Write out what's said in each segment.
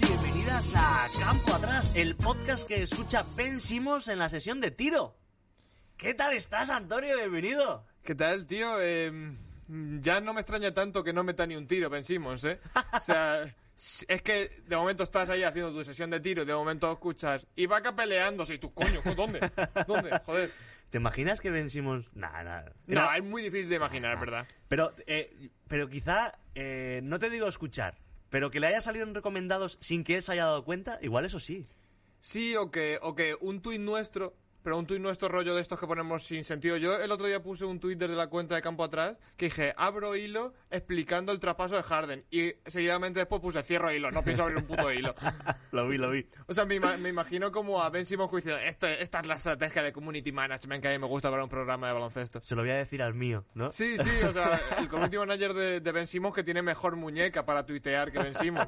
Bienvenidos y bienvenidas a Campo Atrás, el podcast que escucha Ben Simons en la sesión de tiro. ¿Qué tal estás, Antonio? Bienvenido. ¿Qué tal, tío? Eh, ya no me extraña tanto que no meta ni un tiro, Ben Simmons, ¿eh? O sea, es que de momento estás ahí haciendo tu sesión de tiro y de momento escuchas y vaca peleándose y tú, coño, ¿dónde? ¿Dónde? Joder. ¿Te imaginas que Ben Simmons... Nah, nah. No, es muy difícil de imaginar, verdad. Pero, eh, pero quizá, eh, no te digo escuchar, pero que le haya salido en recomendados sin que él se haya dado cuenta, igual eso sí. Sí, o que, o que un tuit nuestro, pero un tuit nuestro rollo de estos que ponemos sin sentido. Yo el otro día puse un tuit desde la cuenta de campo atrás que dije, abro hilo explicando el traspaso de Harden. Y seguidamente después puse, cierro hilo, no pienso abrir un puto hilo. lo vi, lo vi. O sea, me, me imagino como a Ben Simmons diciendo, "Esto- esta es la estrategia de community management que a mí me gusta para un programa de baloncesto. Se lo voy a decir al mío, ¿no? Sí, sí, o sea, el community manager de, de Ben Simmons que tiene mejor muñeca para tuitear que Ben Simmons.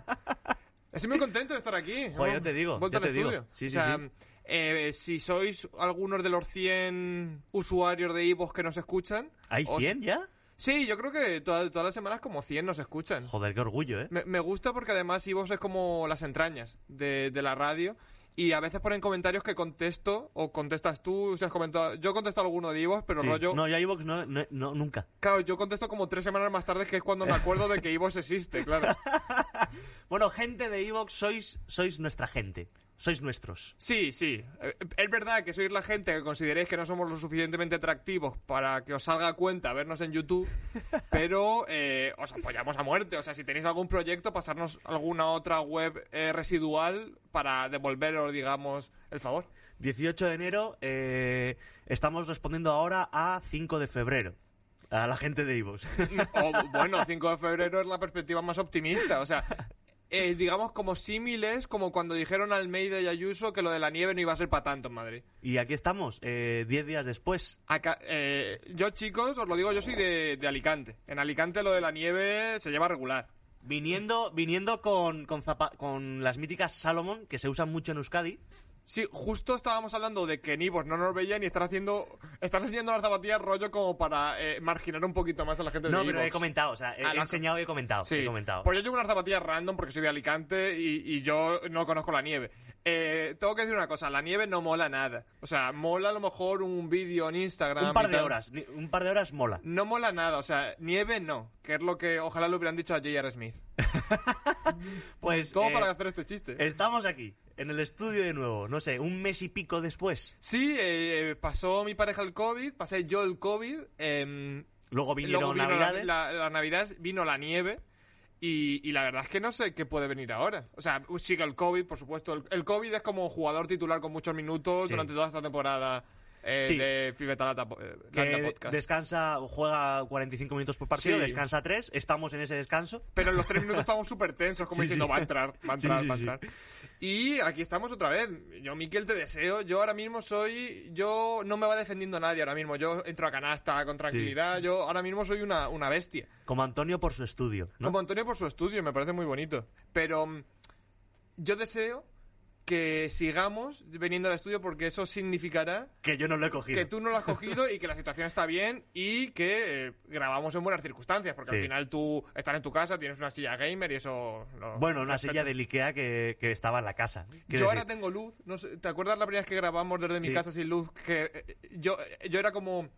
Estoy muy contento de estar aquí. Joder, ¿no? ya te digo, al te digo. estudio. Sí, o sí, sea, sí. Eh, si sois algunos de los 100 usuarios de Ivox que nos escuchan... ¿Hay os- 100 ya? Sí, yo creo que toda- todas las semanas como 100 nos escuchan. Joder, qué orgullo, ¿eh? Me, me gusta porque además Ivox es como las entrañas de, de la radio y a veces ponen comentarios que contesto o contestas tú, si has comentado... Yo contesto alguno de Ivox, pero Sí. rollo... No, yo a no, no, no, nunca. Claro, yo contesto como tres semanas más tarde, que es cuando me acuerdo de que Ivox existe, claro. Bueno, gente de Evox, sois, sois nuestra gente. Sois nuestros. Sí, sí. Eh, Es verdad que sois la gente que consideréis que no somos lo suficientemente atractivos para que os salga a cuenta vernos en YouTube, pero eh, os apoyamos a muerte. O sea, si tenéis algún proyecto, pasarnos alguna otra web eh, residual para devolveros, digamos, el favor. 18 de enero, eh, estamos respondiendo ahora a 5 de febrero. A la gente de. O, bueno, 5 de febrero es la perspectiva más optimista. O sea, eh, digamos como símiles, como cuando dijeron Almeida y Ayuso que lo de la nieve no iba a ser para tanto en Madrid. y aquí estamos, eh, 10 días después. Acá, eh, yo, chicos, os lo digo, yo soy de, de Alicante. En Alicante lo de la nieve se lleva regular. Viniendo, viniendo con, con, zapa- con las míticas Salomon, que se usan mucho en Euskadi. Sí, justo estábamos hablando de que Nibos no nos veían y están haciendo, estás haciendo las zapatillas rollo como para eh, marginar un poquito más a la gente No, de pero he comentado, o sea, he, Ah, he lo has- enseñado y he comentado. Sí, He comentado. pues yo llevo unas zapatillas random porque soy de Alicante y, y yo no conozco la nieve. Eh, tengo que decir una cosa, la nieve no mola nada. O sea, mola a lo mejor un vídeo en Instagram. un par de tal. horas, un par de horas mola. No mola nada, o sea, nieve no, que es lo que ojalá le hubieran dicho a J.R. Smith. Pues Todo eh, para hacer este chiste. estamos aquí, en el estudio de nuevo, no sé, un mes y pico después. Sí, eh, pasó mi pareja el COVID, pasé yo el COVID. em, Luego vinieron luego vino la- Navidades. La, la Navidad, vino la nieve. Y, y la verdad es que no sé qué puede venir ahora. O sea, sigue el COVID, por supuesto. El, el COVID es como jugador titular con muchos minutos Sí. durante toda esta temporada eh, Sí. de Fibeta Lata, eh, Podcast. descansa, juega 45 minutos por partido, Sí. descansa 3, estamos en ese descanso. Pero en los tres minutos estamos súper tensos, como Sí, diciendo, va a entrar, va a entrar, va a entrar. Y aquí estamos otra vez. Yo, Miquel, te deseo. Yo ahora mismo soy. Yo no me va defendiendo nadie ahora mismo. Yo entro a canasta con tranquilidad. Yo ahora mismo soy una, una bestia. Como Antonio por su estudio, ¿no? Como Antonio por su estudio, me parece muy bonito. Pero mm, yo deseo que sigamos viniendo al estudio porque eso significará Que yo no lo he cogido. que tú no lo has cogido y que la situación está bien y que eh, grabamos en buenas circunstancias, porque Sí. al final tú estás en tu casa, tienes una silla gamer y eso... lo Bueno, una silla del Ikea que, que estaba en la casa. Yo ahora tengo luz, no sé, ¿te acuerdas la primera vez que grabamos desde mi casa sin luz? Que eh, yo, eh, yo era como...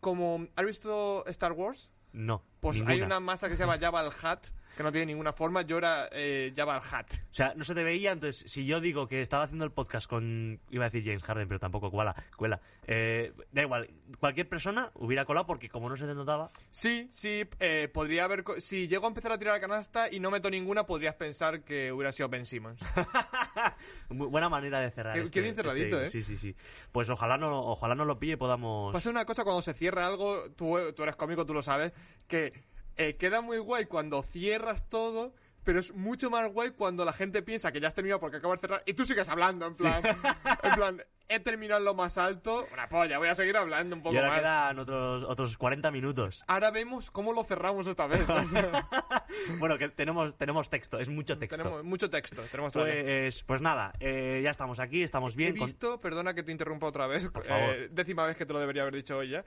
como ¿Has visto Star Wars? No, Pues ninguna. hay una masa que se llama Jabba el Hutt, que no tiene ninguna forma. Yo era eh, Jabba el Hutt. O sea, no se te veía, entonces, si yo digo que estaba haciendo el podcast con... Iba a decir James Harden, pero tampoco cuela. cuela. Eh, da igual, cualquier persona hubiera colado porque como no se te notaba... Sí, sí, eh, podría haber... co- Si llego a empezar a tirar la canasta y no meto ninguna, podrías pensar que hubiera sido Ben Simmons. Muy buena manera de cerrar. Qué- este- qué bien cerradito, este- ¿eh? Sí, sí, sí. Pues ojalá no, ojalá no lo pille y podamos. Pasa una cosa cuando se cierra algo, tú, tú eres cómico, tú lo sabes, que eh, queda muy guay cuando cierras todo, pero es mucho más guay cuando la gente piensa que ya has terminado porque acabas de cerrar y tú sigues hablando, en plan, en plan, he terminado en lo más alto, una polla, voy a seguir hablando un poco y ahora más. quedan otros, otros 40 minutos. Ahora vemos cómo lo cerramos esta vez. o sea, bueno, que tenemos, tenemos texto, es mucho texto. tenemos mucho texto, tenemos. Pues, pues nada, eh, ya estamos aquí, estamos bien. He con- visto, perdona que te interrumpa otra vez, Por favor. eh, décima vez que te lo debería haber dicho hoy ya.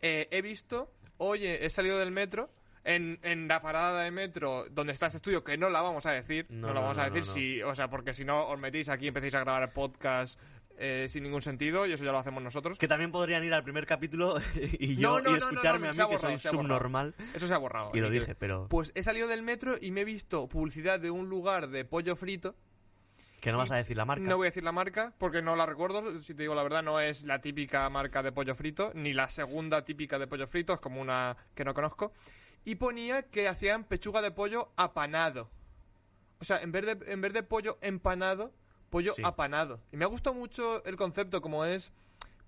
Eh, he visto, oye, he salido del metro, en, en la parada de metro donde está ese estudio, que no la vamos a decir, No, no, la vamos no, a decir, no, si, o sea, porque si no os metéis aquí y empecéis a grabar podcast eh, sin ningún sentido, y eso ya lo hacemos nosotros. Que también podrían ir al primer capítulo y yo No, no, y escucharme no, a mí que soy borrado, ha borrado. subnormal. Eso se ha borrado. Y lo Miguel. dije, pero Pues he salido del metro y me he visto publicidad de un lugar de pollo frito. que no vas a decir la marca. No voy a decir la marca porque no la recuerdo. Si te digo la verdad, no es la típica marca de pollo frito, ni la segunda típica de pollo frito, es como una que no conozco. Y ponía que hacían pechuga de pollo apanado. O sea, en vez de, en vez de pollo empanado, pollo Sí. apanado. Y me ha gustado mucho el concepto, como es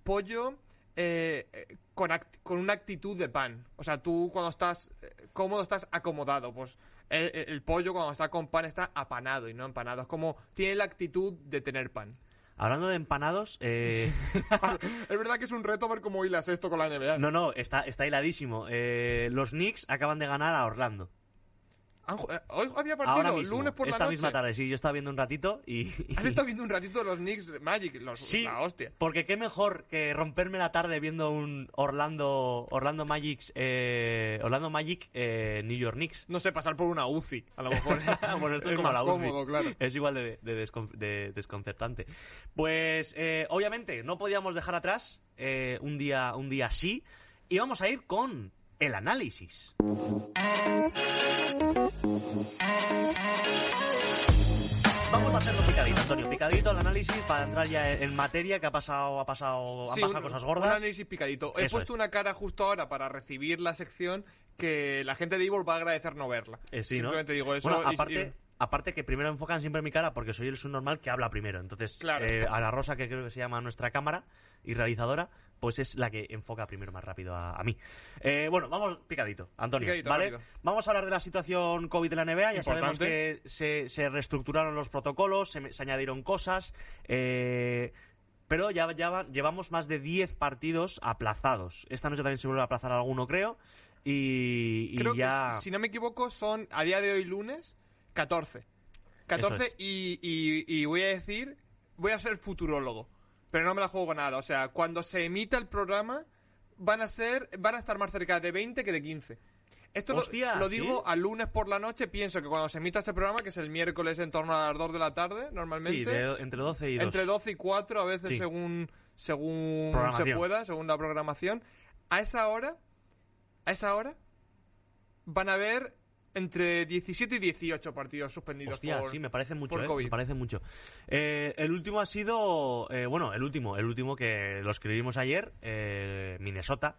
pollo eh, eh, con, con una actitud de pan. O sea, tú cuando estás eh, cómodo estás acomodado. Pues el, el pollo cuando está con pan está apanado y no empanado. Es como tiene la actitud de tener pan. Hablando de empanados, eh, es verdad que es un reto ver cómo hilas esto con la NBA. no, no, está, está hiladísimo. Eh, los Knicks acaban de ganar a Orlando. Eh, Hoy había partido, Ahora mismo, lunes por la esta noche. misma tarde, sí, yo estaba viendo un ratito y... ¿Has estado viendo un ratito los Knicks Magic? Los, Sí, La hostia. porque qué mejor que romperme la tarde viendo un Orlando Orlando Magic eh, Orlando Magic eh, New York Knicks. No sé, pasar por una UCI, a lo mejor. bueno, esto es, como más la UCI. cómodo, claro. Es igual de, de descon- de desconcertante. Pues, eh, obviamente, no podíamos dejar atrás un día un día así y vamos a ir con el análisis. Vamos a hacerlo picadito, Antonio. Picadito el análisis para entrar ya en materia que ha pasado, ha pasado, han Sí, pasado un- cosas Un gordas. análisis picadito. He Eso puesto es. una cara justo ahora para recibir la sección que la gente de Ivor va a agradecer no verla. Eh, sí, ¿no? Simplemente digo eso. Bueno, y- aparte, y- aparte que primero enfocan siempre mi cara porque soy el subnormal que habla primero. Entonces, Claro. eh, a la Rosa, que creo que se llama nuestra cámara y realizadora, pues es la que enfoca primero más rápido a, a mí. Eh, bueno, vamos picadito, Antonio. Picadito, ¿vale? Vamos a hablar de la situación COVID de la NBA. Ya sabemos que se, se reestructuraron los protocolos, se, se añadieron cosas. eh, pero ya, ya va- llevamos más de 10 partidos aplazados. Esta noche también se vuelve a aplazar alguno, creo. Y, y Creo ya... que, si no me equivoco, son a día de hoy lunes 14. 14 es. y, y- y voy a decir, voy a ser futurólogo, pero no me la juego con nada. O sea, cuando se emita el programa, van a ser, van a estar más cerca de 20 que de 15. Esto lo- Hostia, lo, ¿sí? digo al lunes por la noche. Pienso que cuando se emita este programa, que es el miércoles en torno a las 2 de la tarde, normalmente. Sí, de- entre 12 y 2. Entre 12 y 4, a veces Sí. según, según se pueda, según la programación. A esa hora, a esa hora, van a haber entre 17 y 18 partidos suspendidos Hostia, por, sí, me parece mucho, por eh, COVID. me parece mucho. Eh, el último ha sido, eh, bueno, el último, el último que lo escribimos ayer, eh, Minnesota,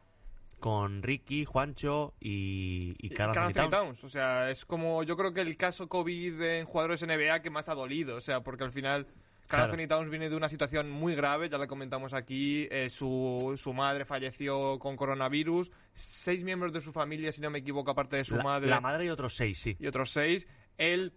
con Ricky, Juancho y, y Y Towns. Towns. O sea, es como yo creo que el caso COVID en jugadores NBA que más ha dolido. O sea, porque al final Karl Claro. Anthony Towns viene de una situación muy grave, ya la comentamos aquí. eh, su, su madre falleció con coronavirus. Seis miembros de su familia, si no me equivoco, aparte de su La, madre. la madre y otros seis, sí. y otros seis. Él,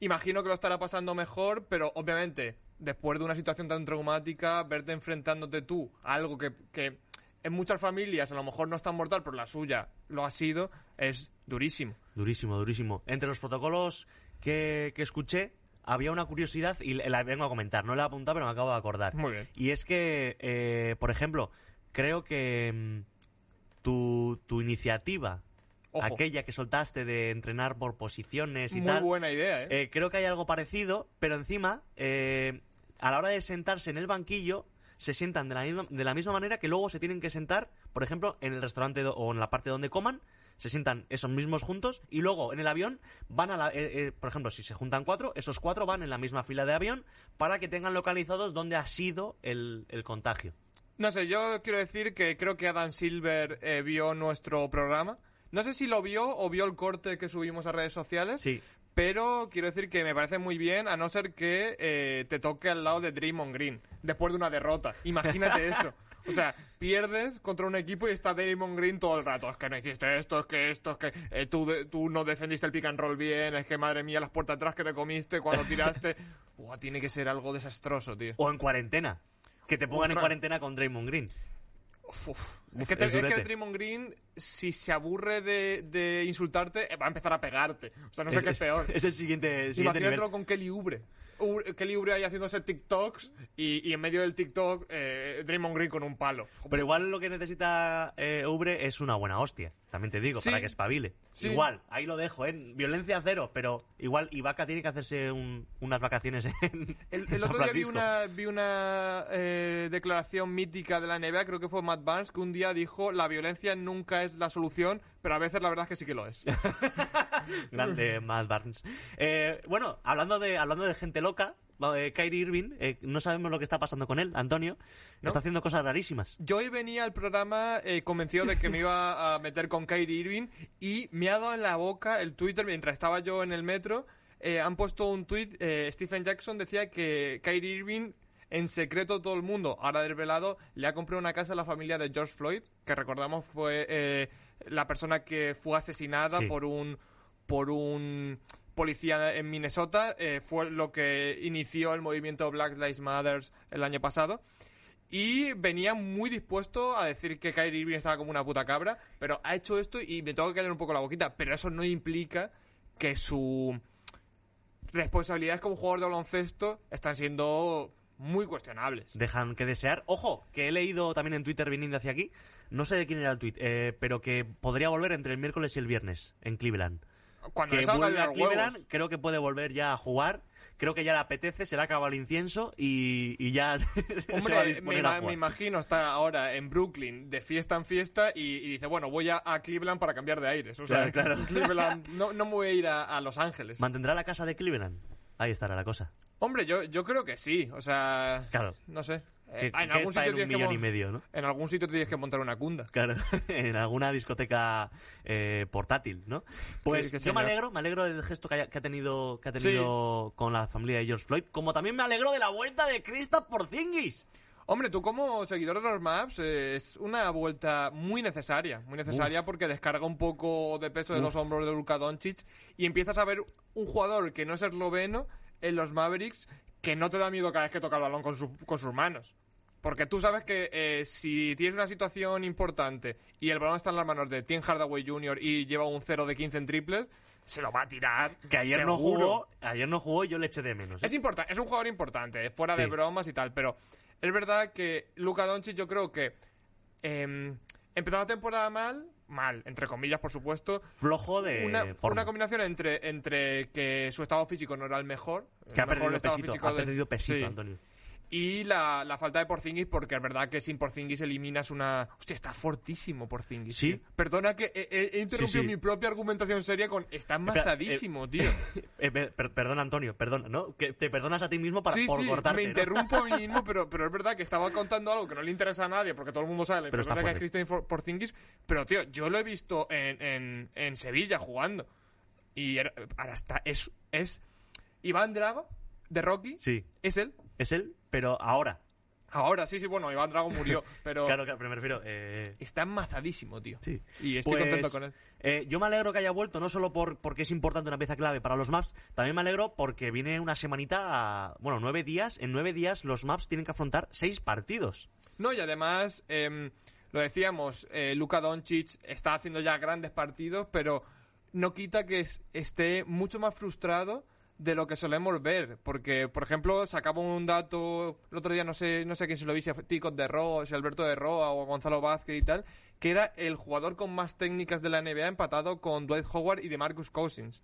imagino que lo estará pasando mejor, pero obviamente, después de una situación tan traumática, verte enfrentándote tú a algo que, que en muchas familias a lo mejor no es tan mortal, pero la suya lo ha sido, es durísimo. Durísimo, durísimo. Entre los protocolos que, que escuché, había una curiosidad y la vengo a comentar. No la he apuntado, pero me acabo de acordar. Muy bien. Y es que, eh, por ejemplo, creo que mm, tu, tu iniciativa, Ojo. aquella que soltaste de entrenar por posiciones y Muy tal, buena idea, ¿eh? eh, creo que hay algo parecido, pero encima, eh, a la hora de sentarse en el banquillo, se sientan de la, misma, de la misma manera que luego se tienen que sentar, por ejemplo, en el restaurante do- o en la parte donde coman, se sientan esos mismos juntos y luego en el avión van a la... eh, eh, por ejemplo, si se juntan cuatro, esos cuatro van en la misma fila de avión para que tengan localizados dónde ha sido el, el contagio. No sé, yo quiero decir que creo que Adam Silver eh, vio nuestro programa. No sé si lo vio o vio el corte que subimos a redes sociales. Sí. Pero quiero decir que me parece muy bien, a no ser que eh, te toque al lado de Draymond Green, después de una derrota. Imagínate eso. O sea, pierdes contra un equipo y está Draymond Green todo el rato. Es que no hiciste esto, es que esto, es que eh, tú, de- tú no defendiste el pick and roll bien, es que madre mía, las puertas atrás que te comiste cuando tiraste. Buah, tiene que ser algo desastroso, tío. O en cuarentena. Que te pongan en cuarentena con Draymond Green. Uf, uf. Es, que te- es es que durete. Draymond Green, si se aburre de, de insultarte, eh, va a empezar a pegarte. O sea, no sé qué es peor. Es el siguiente, el siguiente nivel. Con Kelly. Oubre- Kelly Oubre ahí haciéndose TikToks y, y en medio del TikTok eh, Draymond Green con un palo. Pero igual lo que necesita eh, Ubre es una buena hostia. También te digo, Sí. para que espabile. Sí. Igual, ahí lo dejo, ¿eh? Violencia cero, pero igual Ibaka tiene que hacerse un- unas vacaciones en, El, en el San otro día vi una, vi una eh, declaración mítica de la NBA, creo que fue Matt Barnes, que un día dijo la violencia nunca es la solución, pero a veces la verdad es que sí que lo es. Grande Matt Barnes. Eh, bueno, hablando de, hablando de gente loca, eh, Kyrie Irving, eh, no sabemos lo que está pasando con él, Antonio. ¿No? Está haciendo cosas rarísimas. Yo hoy venía al programa eh, convencido de que me iba a meter con Kyrie Irving y me ha dado en la boca el Twitter mientras estaba yo en el metro. han puesto un tweet, Stephen Jackson decía que Kyrie Irving, en secreto todo el mundo, ahora desvelado, le ha comprado una casa a la familia de George Floyd, que recordamos fue eh, la persona que fue asesinada Sí. por un por un policía en Minnesota, eh, fue lo que inició el movimiento Black Lives Matter el año pasado. Y venía muy dispuesto a decir que Kyrie Irving estaba como una puta cabra, pero ha hecho esto y me tengo que callar un poco la boquita. Pero eso no implica que su responsabilidades como jugador de baloncesto están siendo muy cuestionables. Dejan que desear. Ojo, que he leído también en Twitter viniendo hacia aquí. No sé de quién era el tweet, eh, pero que podría volver entre el miércoles y el viernes en Cleveland. Cuando que vuelve a Cleveland, huevos. creo que puede volver ya a jugar. Creo que ya le apetece, se le acaba el incienso y, y ya se va a Hombre, me, a imagino está ahora en Brooklyn de fiesta en fiesta y, y dice, bueno, voy a, a Cleveland para cambiar de aires. O sea, Claro, claro. Cleveland, no, no me voy a ir a, a Los Ángeles. ¿Mantendrá la casa de Cleveland? Ahí estará la cosa. Hombre, yo, yo creo que sí. O sea, Claro. no sé. Que, Eh, en, algún sitio en un tienes que millón mon- y medio, ¿no? en algún sitio te tienes que montar una cunda. Claro, en alguna discoteca eh, portátil, ¿no? Pues yo me alegro, me alegro del gesto que, haya- que ha tenido, que ha tenido con la familia de George Floyd, como también me alegro de la vuelta de Kristaps Porzingis. Hombre, tú como seguidor de los maps eh, es una vuelta muy necesaria, muy necesaria porque descarga un poco de peso de los hombros de Luka Doncic y empiezas a ver un jugador que no es esloveno en los Mavericks que no te da miedo cada vez que toca el balón con, su- con sus manos. Porque tú sabes que eh, si tienes una situación importante y el balón está en las manos de Tim Hardaway Jr. y lleva un 0 de 15 en triples, se lo va a tirar. Que ayer no jugó, ayer no jugó y yo le eché de menos. ¿eh? Es importante, es un jugador importante, fuera de bromas y tal, pero es verdad que Luka Doncic yo creo que em, empezó la temporada mal, mal, entre comillas, por supuesto. Flojo de Una, forma. una combinación entre, entre que su estado físico no era el mejor. que ha el mejor perdido pesito, ha perdido pesito, sí. Antonio. Y la, la falta de Porzingis, porque es verdad que sin Porzingis eliminas una... Hostia, está fortísimo Porzingis. Sí. tío. Perdona que he, he- interrumpido sí. mi propia argumentación seria con... Está Espera, mazadísimo, tío. Eh, per- per- perdona, Antonio, perdona, ¿no? Que te perdonas a ti mismo para, sí, por sí, cortarte. me ¿no? interrumpo a mí mismo, pero, pero es verdad que estaba contando algo que no le interesa a nadie, porque todo el mundo sabe la Pero está que es. Christian Porzingis, pero tío, yo lo he visto en, en, en Sevilla jugando. Y ahora está, es, es Iván Drago, de Rocky, Sí, es él. es él, pero ahora. Ahora, sí, sí, bueno, Iván Drago murió, pero Claro, claro, pero me refiero. eh, está amazadísimo, tío. Sí. Y estoy Pues, contento con él. eh, yo me alegro que haya vuelto, no solo por, porque es importante una pieza clave para los maps, también me alegro porque viene una semanita, a- bueno, nueve días. En nueve días los maps tienen que afrontar seis partidos. No, y además, em, lo decíamos, eh, Luka Doncic está haciendo ya grandes partidos, pero no quita que es- esté mucho más frustrado de lo que solemos ver. Porque, por ejemplo, sacaba un dato, el otro día no sé, no sé quién se lo vi, si a Ticos de Roa, si Alberto de Roa o Gonzalo Vázquez y tal, que era el jugador con más técnicas de la NBA empatado con Dwight Howard y de Marcus Cousins.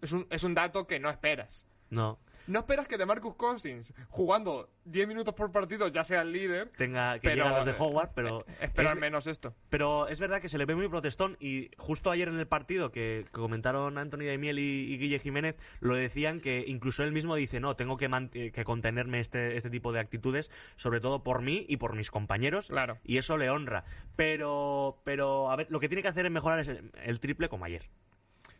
Es un, es un dato que no esperas. No, No esperas que de Marcus Cousins, jugando 10 minutos por partido, ya sea el líder, tenga que Pero, llegar a los de eh, Howard, pero. Espero es- al menos esto. Pero es verdad que se le ve muy protestón y justo ayer en el partido que, que comentaron Antonio de Miel y, y Guille Jiménez lo decían que incluso él mismo dice no, tengo que, eh, contenerme este, este tipo de actitudes, sobre todo por mí y por mis compañeros Claro. y eso le honra. Pero, pero a ver, lo que tiene que hacer es mejorar es el, el triple como ayer.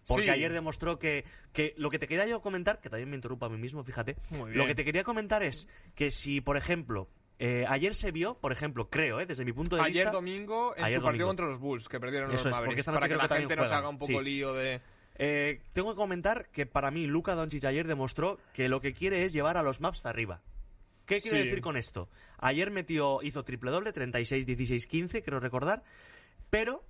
Porque Sí. ayer demostró que, que lo que te quería yo comentar, que también me interrumpo a mí mismo, fíjate. Lo que te quería comentar es que si, por ejemplo, eh, ayer se vio, por ejemplo, creo, eh, desde mi punto de Ayer vista. domingo en Ayer su partido domingo. contra los Bulls, que perdieron Eso los Mavericks, para que la gente no se juegan, haga un poco sí. lío de... Eh, tengo que comentar que para mí Luka Doncic ayer demostró que lo que quiere es llevar a los maps arriba. ¿Qué quiero Sí. decir con esto? Ayer metió, hizo triple doble, 36, 16, 15, creo recordar, pero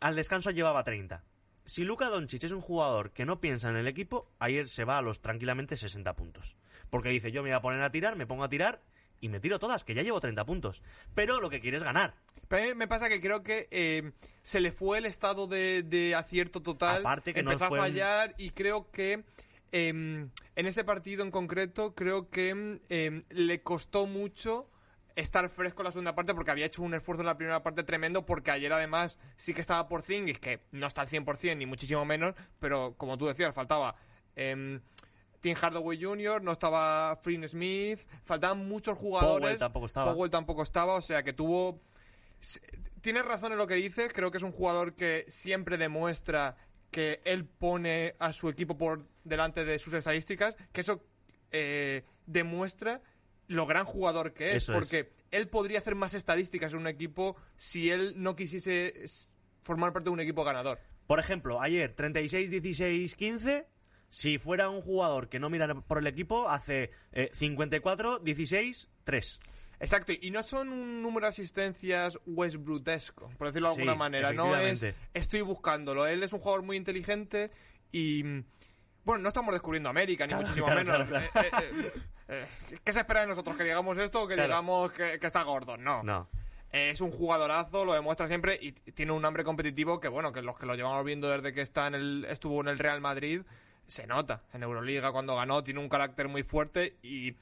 al descanso llevaba 30. Si Luka Doncic es un jugador que no piensa en el equipo, ayer se va a los tranquilamente 60 puntos. Porque dice, yo me voy a poner a tirar, me pongo a tirar y me tiro todas, que ya llevo 30 puntos. Pero lo que quiere es ganar. Pero a mí me pasa que creo que eh, se le fue el estado de, de acierto total. Aparte que no empezó fue a un- fallar y creo que em, en ese partido en concreto creo que em, le costó mucho estar fresco en la segunda parte porque había hecho un esfuerzo en la primera parte tremendo porque ayer además sí que estaba por Zingis que no está al 100% ni muchísimo menos pero como tú decías faltaba em, Tim Hardaway Jr., no estaba Freen Smith, faltaban muchos jugadores. Powell tampoco estaba. Powell tampoco estaba, o sea que tuvo Tienes razón en lo que dices, creo que es un jugador que siempre demuestra que él pone a su equipo por delante de sus estadísticas, que eso eh, demuestra lo gran jugador que es, Eso es. porque él podría hacer más estadísticas en un equipo si él no quisiese formar parte de un equipo ganador. Por ejemplo, ayer 36, 16, 15. Si fuera un jugador que no mira por el equipo, hace eh, 54, 16, 3. Exacto, y no son un número de asistencias Westbrookesco, por decirlo de Sí, alguna manera. No es estoy buscándolo. Él es un jugador muy inteligente y. Bueno, no estamos descubriendo América, ni Claro, muchísimo claro, menos. claro, Eh, eh, eh, ¿Qué se espera de nosotros? ¿Que digamos esto o que digamos que, que está gordo? No. No. Es un jugadorazo, lo demuestra siempre y tiene un hambre competitivo que, bueno, que los que lo llevamos viendo desde que está en el, estuvo en el Real Madrid, se nota. En Euroliga cuando ganó tiene un carácter muy fuerte y,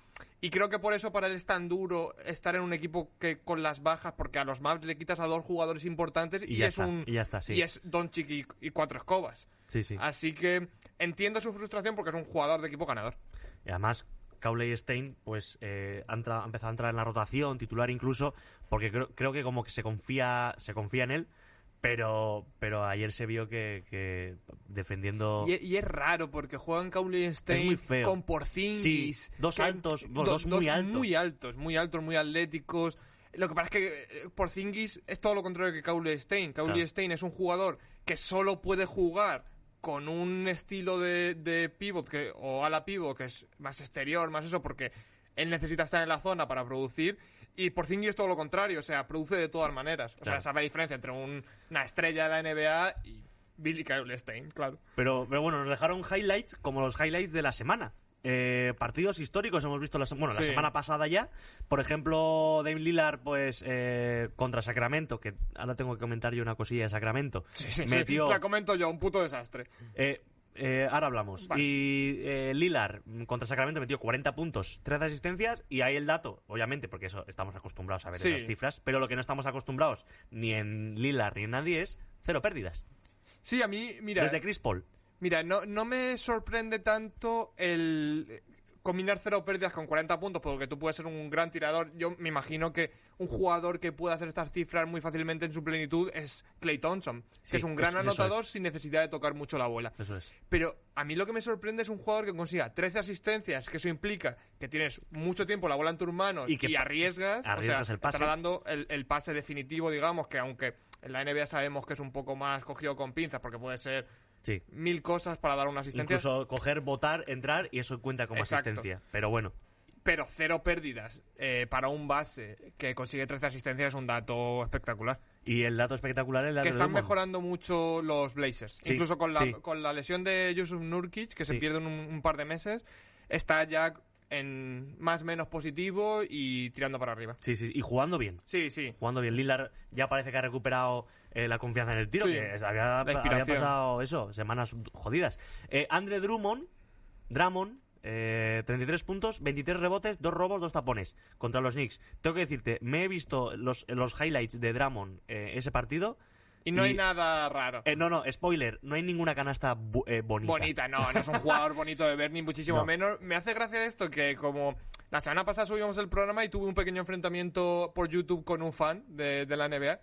y creo que por eso para él es tan duro estar en un equipo que con las bajas, porque a los Mavs le quitas a dos jugadores importantes y, Y ya es está, un... y ya está, sí. Y es Doncic y, y cuatro escobas. Sí, sí. Así que entiendo su frustración porque es un jugador de equipo ganador. Y además, Cowley Stein, pues, eh, ha, entra- ha empezado a entrar en la rotación, titular incluso, porque creo, creo que como que se confía, se confía en él, pero, pero ayer se vio que, que defendiendo... Y, y es raro porque juegan Cowley Stein muy feo. con Porzingis. Sí, dos que- altos, bueno, do- dos muy altos. Muy altos, muy altos, muy atléticos. Lo que pasa es que eh, Porzingis es todo lo contrario que Cowley Stein. Cowley Claro. Stein es un jugador que solo puede jugar con un estilo de, de pivot que, o ala pivot que es más exterior, más eso, porque él necesita estar en la zona para producir. Y Porzingis es todo lo contrario, o sea, produce de todas maneras. O sea, esa es la diferencia entre un- una estrella de la NBA y Billy Cowley Stein, claro. Pero, pero bueno, nos dejaron highlights como los highlights de la semana. Eh, partidos históricos hemos visto la, semana pasada ya. Por ejemplo, Dave Lillard, pues, eh, contra Sacramento, que ahora tengo que comentar yo una cosilla de Sacramento. Sí, sí, metió, la comento yo, un puto desastre. eh, eh, ahora hablamos. Vale. Y eh, Lillard contra Sacramento metió 40 puntos, 13 asistencias. Y ahí el dato, obviamente, porque eso estamos acostumbrados a ver Sí. esas cifras. Pero lo que no estamos acostumbrados ni en Lillard ni en nadie es cero pérdidas. Sí, a mí, mira, Desde Chris Paul. Mira no, no me sorprende tanto el eh, combinar cero pérdidas con 40 puntos, porque tú puedes ser un gran tirador. Yo me imagino que un jugador que puede hacer estas cifras muy fácilmente en su plenitud es Clay Thompson, Sí, que es un gran es- anotador sin necesidad de tocar mucho la bola. Eso es. Pero a mí lo que me sorprende es un jugador que consiga 13 asistencias, que eso implica que tienes mucho tiempo la bola en tus manos Y y, que arriesgas, arriesgas o sea, el pase. estará dando el, el pase definitivo, digamos, que aunque en la NBA sabemos que es un poco más cogido con pinzas, porque puede ser Sí. mil cosas para dar una asistencia, Incluso coger, votar, entrar y eso cuenta como Exacto. asistencia. Pero bueno, pero cero pérdidas eh, para un base que consigue 13 asistencias es un dato espectacular. y el dato espectacular es dato Que están Drummond. mejorando mucho los Blazers. Sí, Incluso con la, sí. con la lesión de Yusuf Nurkic, que se pierde un, un par de meses, está ya en más o menos positivo y tirando para arriba. Sí, sí, y jugando bien. Sí, sí. Jugando bien. Lillard ya parece que ha recuperado eh, la confianza en el tiro, Sí, que había, pasado eso, semanas jodidas. Eh, Andre Drummond, Drummond, eh, 33 puntos, 23 rebotes, 2 robos, 2 tapones contra los Knicks. Tengo que decirte, me he visto los, los highlights de Drummond eh, ese partido. Y no Y- hay nada raro. Eh, no, no, spoiler, no hay ninguna canasta eh, bonita. Bonita, no, no es un jugador bonito de ver, ni muchísimo No. menos. Me hace gracia esto que como la semana pasada subimos el programa y tuve un pequeño enfrentamiento por YouTube con un fan de, de la NBA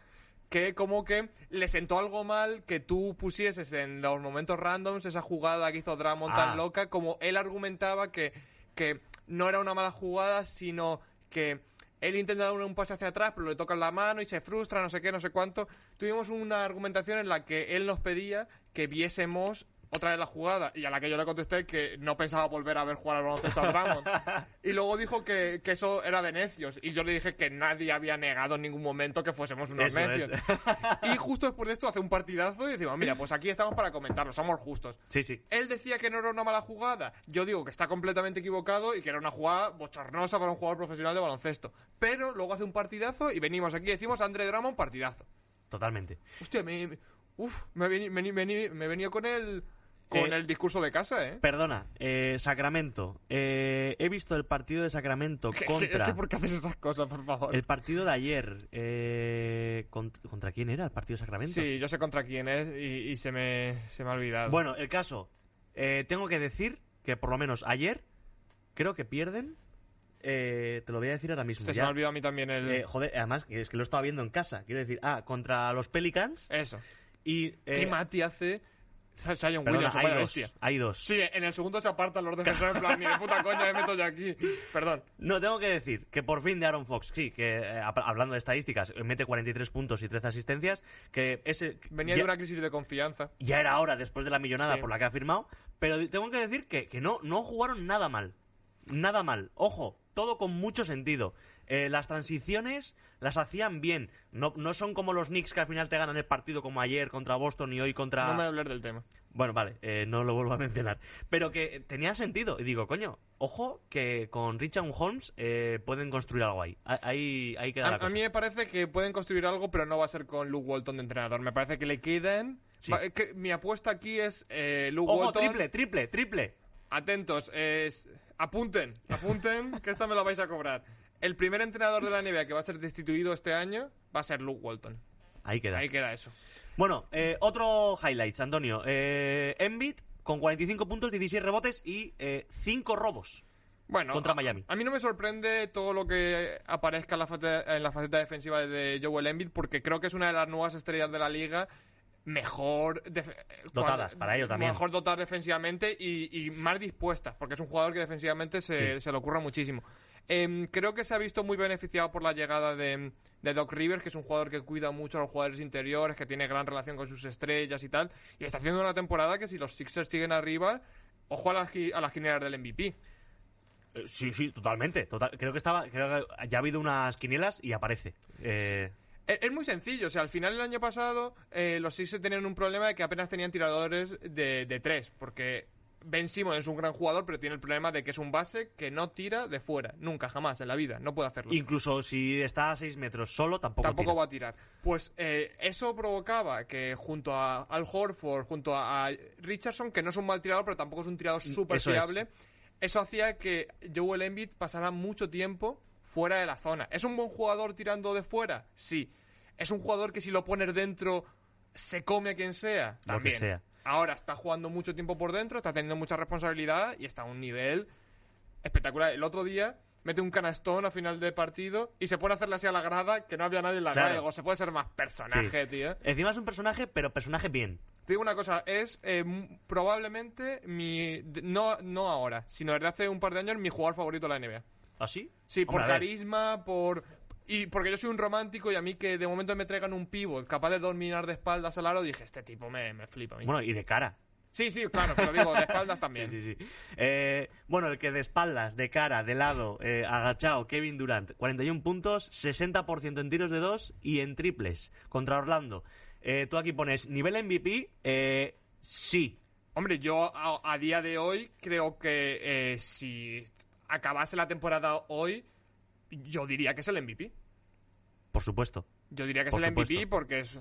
que como que le sentó algo mal que tú pusieses en los momentos randoms esa jugada que hizo Drummond Ah. tan loca, como él argumentaba que, que no era una mala jugada, sino que él intenta dar un pase hacia atrás, pero le tocan la mano y se frustra, no sé qué, no sé cuánto. Tuvimos una argumentación en la que él nos pedía que viésemos otra vez la jugada y a la que yo le contesté que no pensaba volver a ver jugar al baloncesto a Drummond. y luego dijo que, que eso era de necios y yo le dije que nadie había negado en ningún momento que fuésemos unos Eso es. necios. y justo después de esto hace un partidazo y decimos, mira, pues aquí estamos para comentarlo, somos justos. Sí, sí. Él decía que no era una mala jugada. Yo digo que está completamente equivocado y que era una jugada bochornosa para un jugador profesional de baloncesto. Pero luego hace un partidazo y venimos aquí y decimos André Drummond partidazo. Totalmente. Hostia, me, me- uf, me, con el con Eh, el discurso de casa, ¿eh? Perdona, eh, Sacramento. Eh, he visto el partido de Sacramento ¿Qué- qué- contra. que ¿Por qué haces esas cosas, por favor? El partido de ayer. eh, cont- ¿Contra quién era el partido de Sacramento? Sí, yo sé contra quién es y, y se, me, se me ha olvidado. Bueno, el caso. tengo que decir que por lo menos ayer creo que pierden. eh, te lo voy a decir ahora mismo. Se me ha olvidado a mí también el... Joder, además es que lo estaba viendo en casa. Quiero decir, ah, contra los Pelicans Eso. y. eh, ¿Qué Mati hace? Perdona, Williams, hay dos. bestia. Hay dos. Sí, en el segundo se apartan los defensores en plan, ni de puta coña me meto yo aquí. Perdón. No, tengo que decir que por fin de Aaron Fox, sí, que eh, hab- hablando de estadísticas, mete 43 puntos y 13 asistencias, que ese Venía ya, de una crisis de confianza. ya era hora después de la millonada Sí. por la que ha firmado, pero tengo que decir que, que no, no jugaron nada mal. Nada mal. Ojo, todo con mucho sentido. Eh, las transiciones las hacían bien. No, no son como los Knicks que al final te ganan el partido como ayer contra Boston y hoy contra... No me voy a hablar del tema. Bueno, vale, eh, no lo vuelvo a mencionar. Pero que tenía sentido. Y digo, coño, ojo que con Richard Holmes eh, pueden construir algo ahí. A- Ahí, ahí queda A, la a mí me parece que pueden construir algo, pero no va a ser con Luke Walton de entrenador. Me parece que le quedan... Sí. Va- que mi apuesta aquí es eh, Luke Ojo, Walton... triple, triple, triple. Atentos, es... apunten, apunten, que esta me la vais a cobrar. El primer entrenador de la NBA que va a ser destituido este año va a ser Luke Walton. Ahí queda. Ahí queda eso. Bueno, eh, otro highlights, Antonio. Eh, Embiid con 45 puntos, 16 rebotes y 5 robos. Bueno, Contra a- Miami. A, mí no me sorprende todo lo que aparezca en la, faceta, en la faceta defensiva de Joel Embiid porque creo que es una de las nuevas estrellas de la liga mejor def- Dotadas, para ello también. mejor dotadas defensivamente y, y más dispuestas porque es un jugador que defensivamente se, Sí. se le ocurra muchísimo Em, creo que se ha visto muy beneficiado por la llegada de, de Doc Rivers que es un jugador que cuida mucho a los jugadores interiores que tiene gran relación con sus estrellas y tal y está haciendo una temporada que si los Sixers siguen arriba ojo a las, a las quinielas del MVP Eh, sí, sí, totalmente. Total. Creo que estaba, creo que ya ha habido unas quinielas y aparece. Eh, Es, es muy sencillo, o sea, al final del año pasado eh, los Sixers tenían un problema de que apenas tenían tiradores de, de tres, porque Ben Simmons es un gran jugador, pero tiene el problema de que es un base que no tira de fuera, nunca, jamás, en la vida, no puede hacerlo. incluso si está a 6 metros solo, tampoco. Tampoco tira. va a tirar. Pues eh, eso provocaba que junto a Al Horford, junto a, a Richardson, que no es un mal tirador, pero tampoco es un tirador súper Eso es. fiable, eso hacía que Joel Embiid pasara mucho tiempo fuera de la zona. ¿Es un buen jugador tirando de fuera? Sí. ¿Es un jugador que si lo pones dentro se come a quien sea? Lo que También. sea. Ahora está jugando mucho tiempo por dentro, está teniendo mucha responsabilidad y está a un nivel espectacular. El otro día mete un canastón a final de partido y se pone a hacerle así a la grada que no había nadie en la Claro. grada. Digo, se puede ser más personaje, Sí. tío. Encima es un personaje, pero personaje bien. Te digo una cosa, es eh, probablemente mi... No, no ahora, sino desde hace un par de años mi jugador favorito de la NBA. ¿Así? Sí, por Hombre, a ver. carisma, por... Y porque yo soy un romántico y a mí que de momento me traigan un pivot capaz de dominar de espaldas al aro, dije, este tipo me, me flipa a mí. Bueno, y de cara. Sí, sí, claro, pero digo, de espaldas también. Sí, sí, sí. Eh, bueno, el que de espaldas, de cara, de lado, eh, agachado, Kevin Durant, 41 puntos, 60% en tiros de dos y en triples contra Orlando. Eh, tú aquí pones nivel MVP, sí. Hombre, yo a, a día de hoy creo que si acabase la temporada hoy, yo diría que es el MVP. Por supuesto. Yo diría que Por es el MVP porque es,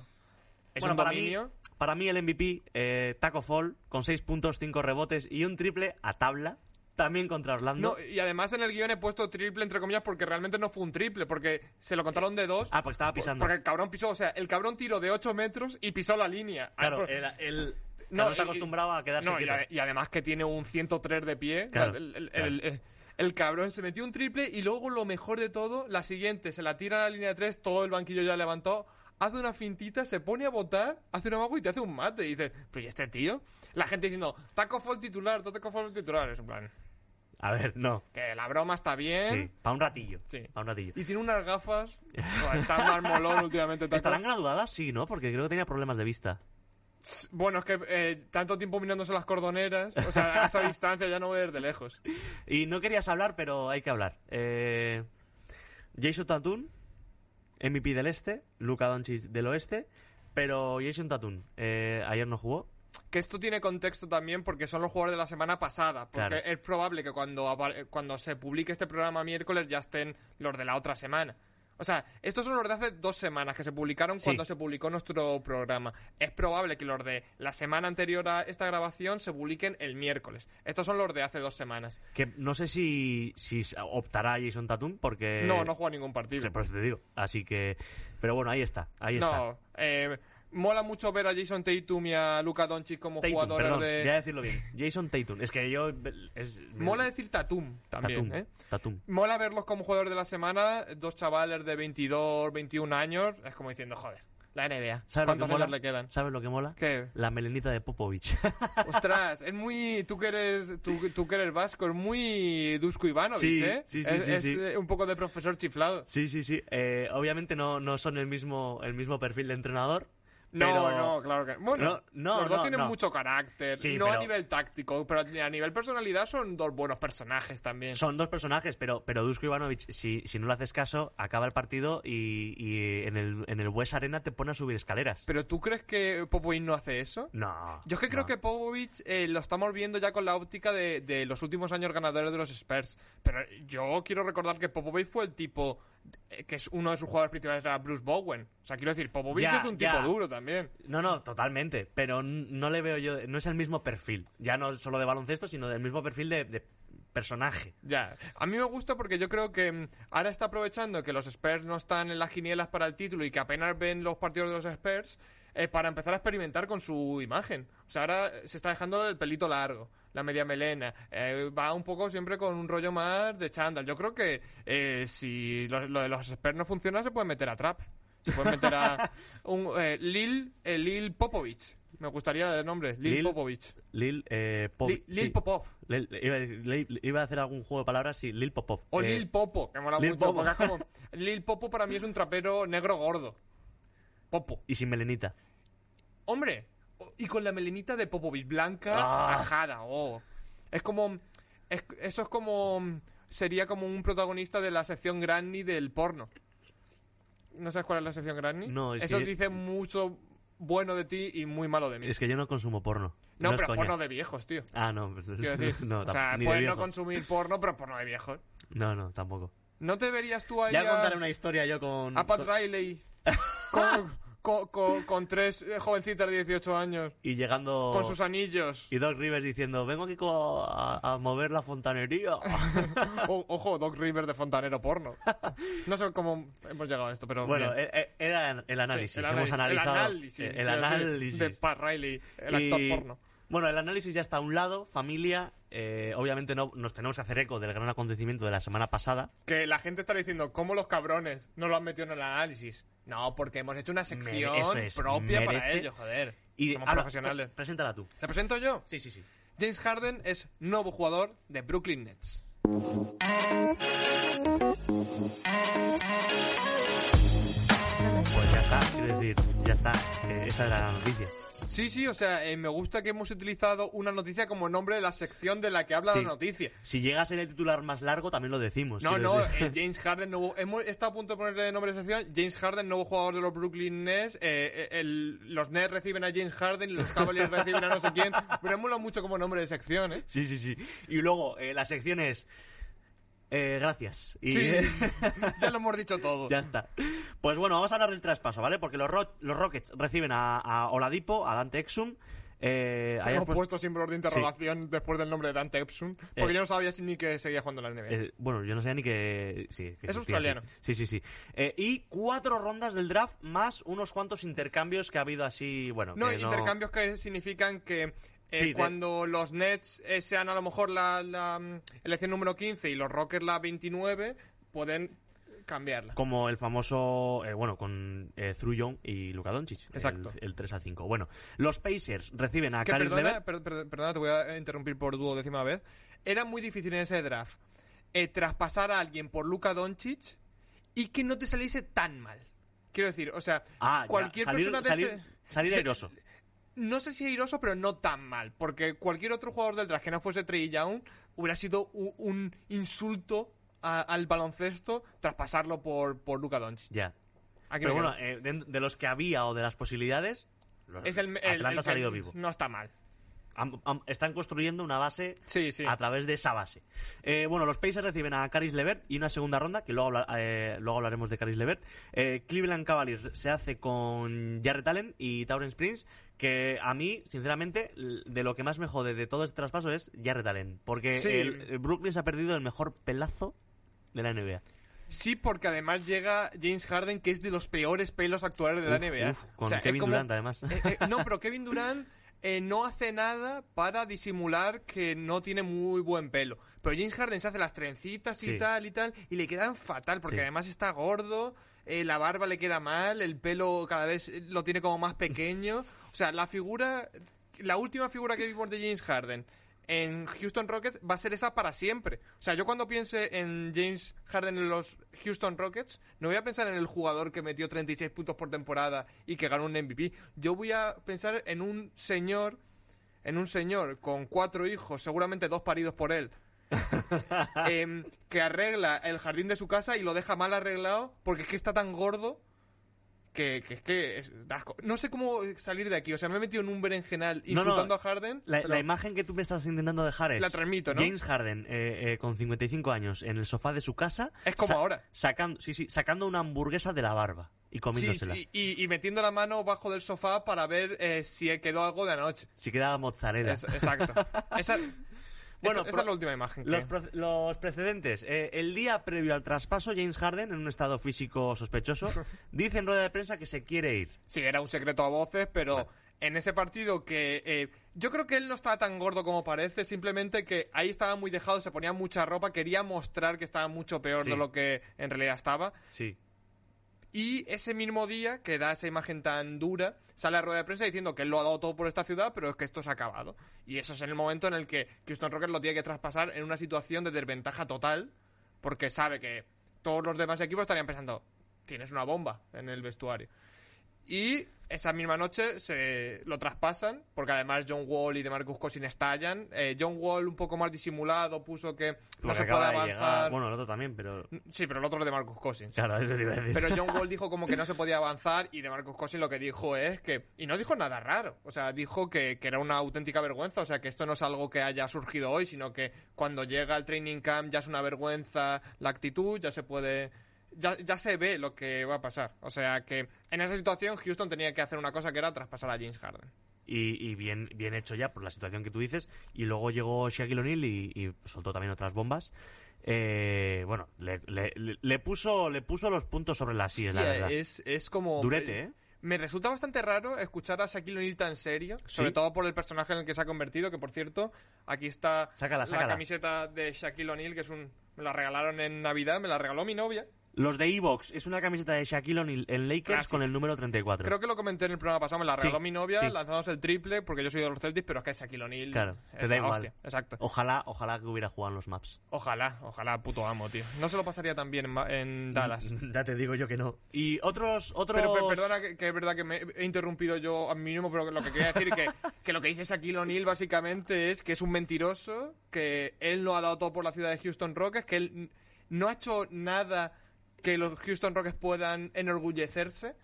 es Bueno, un para dominio. Mí, para mí el MVP, eh, Taco Fall, con 6 puntos, 5 rebotes y un triple a tabla, también contra Orlando. No, y además en el guion he puesto triple entre comillas porque realmente no fue un triple, porque se lo contaron de dos. ah, pues estaba pisando. Porque el cabrón pisó, o sea, el cabrón tiró de 8 metros y pisó la línea. Ah, Claro, el, el- No, está acostumbrado a quedarse No, y, quieto. a- y además que tiene un 103 de pie. Claro, el, el- claro. El- cabrón se metió un triple y luego lo mejor de todo, la siguiente, se la tira a la línea de tres, todo el banquillo ya levantó. hace una fintita, se pone a votar, hace una mago y te hace un mate. Y dices, pero ¿y este tío? La gente diciendo, Taco Fall titular, Taco Fall titular. Es en plan, A ver, no. que la broma está bien. Sí, para un ratillo. Sí. Para un ratillo. Y tiene unas gafas. Está más molón últimamente. Taco. ¿Estarán graduadas? Sí, ¿no? Porque creo que tenía problemas de vista. Bueno, es que eh, tanto tiempo mirándose las cordoneras, o sea, a esa distancia ya no voy a ver de lejos. Y no querías hablar, pero hay que hablar. Eh, Jason Tatum, MVP del este, Luka Doncic del oeste, pero Jason Tatum eh, ayer no jugó. Que esto tiene contexto también porque son los jugadores de la semana pasada. Porque Claro. es probable que cuando, apa- cuando se publique este programa miércoles ya estén los de la otra semana. O sea, estos son los de hace dos semanas que se publicaron Sí. cuando se publicó nuestro programa. Es probable que los de la semana anterior a esta grabación se publiquen el miércoles. Estos son los de hace dos semanas. Que no sé si, si optará Jason Tatum porque... No, no juega ningún partido. Por eso te digo. Así que... Pero bueno, ahí está. Ahí está. No, eh, mola mucho ver a Jason Tatum y a Luka Doncic como Tatum, jugadores perdón, de... voy a decirlo bien. Jason Tatum. Es que yo... Es, Mola decir Tatum también, Tatum. ¿eh? Tatum. Mola verlos como jugadores de la semana, dos chavales de 22, 21 años, es como diciendo, joder, la NBA. ¿Sabes lo ¿Cuántos años le quedan? ¿Sabes lo que mola? ¿Qué? La melenita de Popovich. Ostras, es muy... Tú que eres, tú, tú que eres vasco, es muy Dusko Ivanovic, Sí, ¿eh? sí, sí, es, sí, es, sí. eh, un poco de profesor chiflado. sí, sí, sí. Eh, obviamente no, no son el mismo, el mismo perfil de entrenador. No, pero- no, claro que... Bueno, No, no, los dos no, tienen no. mucho carácter, Sí, no a nivel táctico, pero a nivel personalidad son dos buenos personajes también. Son dos personajes, pero, pero Dusko Ivanovic, si, si no le haces caso, acaba el partido y, y en el, en el West Arena te pone a subir escaleras. ¿Pero tú crees que Popovich no hace eso? no. Yo es que creo que Popovich eh, lo estamos viendo ya con la óptica de, de los últimos años ganadores de los Spurs. Pero yo quiero recordar que Popovich fue el tipo que es uno de sus jugadores principales era Bruce Bowen. O sea, quiero decir, Popovich Ya, es un ya. tipo duro también. No, no, totalmente. Pero no le veo yo. No es el mismo perfil. Ya no solo de baloncesto, sino del mismo perfil de, de personaje. Ya, a mí me gusta porque yo creo que mm, ahora está aprovechando que los Spurs no están en las quinielas para el título y que apenas ven los partidos de los Spurs eh, para empezar a experimentar con su imagen. O sea, ahora se está dejando el pelito largo, la media melena, eh, va un poco siempre con un rollo más de chándal. Yo creo que eh, si lo, lo de los Spurs no funciona se puede meter a Trap. Se puede meter a un eh, Lil, eh, Lil Popovich. Me gustaría el nombre, Lil, Lil Popovich. Lil, eh, Pop- Lil, Lil sí. Popov. Lil- iba, a decir- Lil- iba a hacer algún juego de palabras, sí, Lil Popov. O Eh, Lil Popo, que mola mucho. Popo. como- Lil Popo para mí es un trapero negro gordo. Popo. Y sin melenita. Hombre, y con la melenita de Popovich blanca, Ah. ajada, oh. Es como. es- eso es como. Sería como un protagonista de la sección Granny del porno. ¿No sabes cuál es la sección Granny? No, es Eso que- dice mucho bueno de ti y muy malo de mí. Es que yo no consumo porno. no, pero porno de viejos, tío. Ah, no. pues- decir, no, o sea, puedes no consumir porno, pero porno de viejos. No, no, tampoco. ¿No te verías tú ahí Ya a- contaré una historia yo con... A Pat con- Riley con, con, con- con tres eh, jovencitas de 18 años Y llegando... con sus anillos. Y Doc Rivers diciendo, vengo aquí a, a mover la fontanería. O- ojo, Doc Rivers de fontanero porno. No sé cómo hemos llegado a esto, pero bueno, bien. eh, eh, era el análisis. Sí, el Hemos análisis, analizado... el análisis, el análisis. de Pat Riley, el actor porno. Bueno, el análisis ya está a un lado, familia. eh, obviamente no nos tenemos que hacer eco del gran acontecimiento de la semana pasada. Que la gente está diciendo, ¿cómo los cabrones no lo han metido en el análisis? No, porque hemos hecho una sección eso es, propia para merece. ellos, joder. Y Somos habla- profesionales. pre- Preséntala tú. ¿Le presento yo? Sí, sí, sí. James Harden es nuevo jugador de Brooklyn Nets. Pues ya está, quiero decir, ya está. eh, esa era la noticia. Sí, sí, o sea, eh, me gusta que hemos utilizado una noticia como nombre de la sección de la que habla Sí. la noticia. Si llega a ser el titular más largo, también lo decimos. No, quiero no, decir. eh, James Harden, nuevo, hemos estado a punto de ponerle nombre de sección. James Harden, nuevo jugador de los Brooklyn Nets. eh, eh, el- los Nets reciben a James Harden y los Cavaliers reciben a no sé quién. Pero hemos hablado mucho como nombre de sección, ¿eh? Sí, sí, sí. Y luego, eh, la sección es... eh, gracias. Y Sí, ya lo hemos dicho todo. ya está. Pues bueno, vamos a hablar del traspaso, ¿vale? Porque los, Ro- los Rockets reciben a, a Oladipo, a Dante Exum. Eh, Hemos puesto- puesto símbolos de interrogación después del nombre de Dante Epson. Porque Eh. yo no sabía ni que seguía jugando en la NBA. Eh, bueno, yo no sabía ni que... Sí, que Es australiano. Sí, sí, sí. sí. Y cuatro rondas del draft más unos cuantos intercambios que ha habido así, bueno... No, que intercambios que significan que eh, Sí, de- cuando los Nets eh, sean a lo mejor la, la, mm, elección número 15 y los Rockets la 29, pueden cambiarla. Como el famoso, eh, bueno, con eh, Thru Young y Luka Doncic. Exacto. El, el 3 a 5. Bueno, los Pacers reciben a Caris perdona, Levert. per- per- perdona, te voy a interrumpir por duodécima vez. Era muy difícil en ese draft traspasar a alguien por Luka Doncic y que no te saliese tan mal. Quiero decir, o sea, Ah, ya, cualquier salir, persona de salir, ese- salir se- airoso. No sé si airoso, pero no tan mal. Porque cualquier otro jugador del draft que no fuese Trey Young hubiera sido un, insulto a- al baloncesto traspasarlo por, por Luka Doncic. Ya. Aquí Pero bueno, eh, de, de los que había o de las posibilidades, es el, Atlanta el ha salido vivo. No está mal. Están construyendo una base Sí, sí. a través de esa base. Eh, bueno, los Pacers reciben a Caris Levert y una segunda ronda, que luego, habla- eh, luego hablaremos de Caris Levert. Eh, Cleveland Cavaliers se hace con Jarrett Allen y Tauren Springs, que a mí, sinceramente, de lo que más me jode de todo este traspaso es Jarrett Allen, porque Sí. el, el Brooklyn se ha perdido el mejor pelazo de la NBA. Sí, porque además llega James Harden, que es de los peores pelos actuales de la Uf, NBA. uf, con O sea, Kevin como- Durant, además. Eh, eh, no, pero Kevin Durant eh, no hace nada para disimular que no tiene muy buen pelo. Pero James Harden se hace las trencitas y Sí. tal y tal, y le quedan fatal, porque Sí. además está gordo, eh, la barba le queda mal, el pelo cada vez lo tiene como más pequeño. O sea, la figura, la última figura que vimos de James Harden en Houston Rockets va a ser esa para siempre. O sea, yo cuando piense en James Harden en los Houston Rockets, no voy a pensar en el jugador que metió 36 puntos por temporada y que ganó un MVP. Yo voy a pensar en un señor, en un señor con cuatro hijos, seguramente dos paridos por él, em, que arregla el jardín de su casa y lo deja mal arreglado porque es que está tan gordo que, que es que es- asco. No sé cómo salir de aquí. O sea, me he metido en un berenjenal No, no, insultando a Harden. La, pero- la imagen que tú me estás intentando dejar es La transmito, ¿no? James Harden eh, eh, con 55 años en el sofá de su casa. Es como ahora. Sacando, sí, sí, sacando una hamburguesa de la barba y Sí, comiéndosela. sí, y, y metiendo la mano bajo del sofá para ver eh, si quedó algo de anoche. Si queda mozzarella. Es- exacto. Esa, Bueno, esa- es la última imagen. que- Los, los precedentes. Eh, el día previo al traspaso, James Harden, en un estado físico sospechoso, dice en rueda de prensa que se quiere ir. Sí, era un secreto a voces, pero en ese partido que... eh, yo creo que él no estaba tan gordo como parece, simplemente que ahí estaba muy dejado, se ponía mucha ropa, quería mostrar que estaba mucho peor Sí. de lo que en realidad estaba. Sí. Y ese mismo día, que da esa imagen tan dura, sale a rueda de prensa diciendo que él lo ha dado todo por esta ciudad, pero es que esto se ha acabado. Y eso es en el momento en el que Houston Rockets lo tiene que traspasar en una situación de desventaja total, porque sabe que todos los demás equipos estarían pensando, tienes una bomba en el vestuario. Y esa misma noche se lo traspasan, porque además John Wall y DeMarcus Cousins estallan. Eh, John Wall un poco más disimulado puso que no Porque se puede de avanzar. llegar- Bueno, el otro también, pero. Sí, pero el otro es DeMarcus Cousins. Claro, eso te iba a decir. Pero John Wall dijo como que no se podía avanzar y de Marcus Cousins lo que dijo es que... Y no dijo nada raro. O sea, dijo que, que era una auténtica vergüenza. O sea, que esto no es algo que haya surgido hoy, sino que cuando llega el training camp ya es una vergüenza la actitud, ya se puede... Ya, ya se ve lo que va a pasar. O sea, que en esa situación Houston tenía que hacer una cosa que era traspasar a James Harden. Y, y bien, bien hecho ya por la situación que tú dices. Y luego llegó Shaquille O'Neal y, y soltó también otras bombas. Eh, bueno, le, le- puso, le puso los puntos sobre las sillas, la verdad. es, es como... Durete, ¿eh? Me resulta bastante raro escuchar a Shaquille O'Neal tan serio, sobre todo por el personaje en el que se ha convertido, que por cierto, aquí está Sácala, la sácala. camiseta de Shaquille O'Neal, que es un... Me la regalaron en Navidad, me la regaló mi novia. Los de Evox es una camiseta de Shaquille O'Neal en Lakers Classic. con el número 34. Creo que lo comenté en el programa pasado, me la regaló Sí, mi novia, sí. lanzamos el triple, porque yo soy de los Celtics, pero es que Shaquille O'Neal Claro, te es da la igual. hostia. Exacto. Ojalá, ojalá que hubiera jugado en los maps. Ojalá, ojalá, puto amo, tío. No se lo pasaría tan bien en, en Dallas. ya te digo yo que no. Y otros, otros. Pero per- perdona que, que es verdad que me he interrumpido yo a mí mismo, pero lo que quería decir que, que lo que dice Shaquille O'Neal básicamente es que es un mentiroso, que él no ha dado todo por la ciudad de Houston Rockets, que él no ha hecho nada que los Houston Rockets puedan enorgullecerse.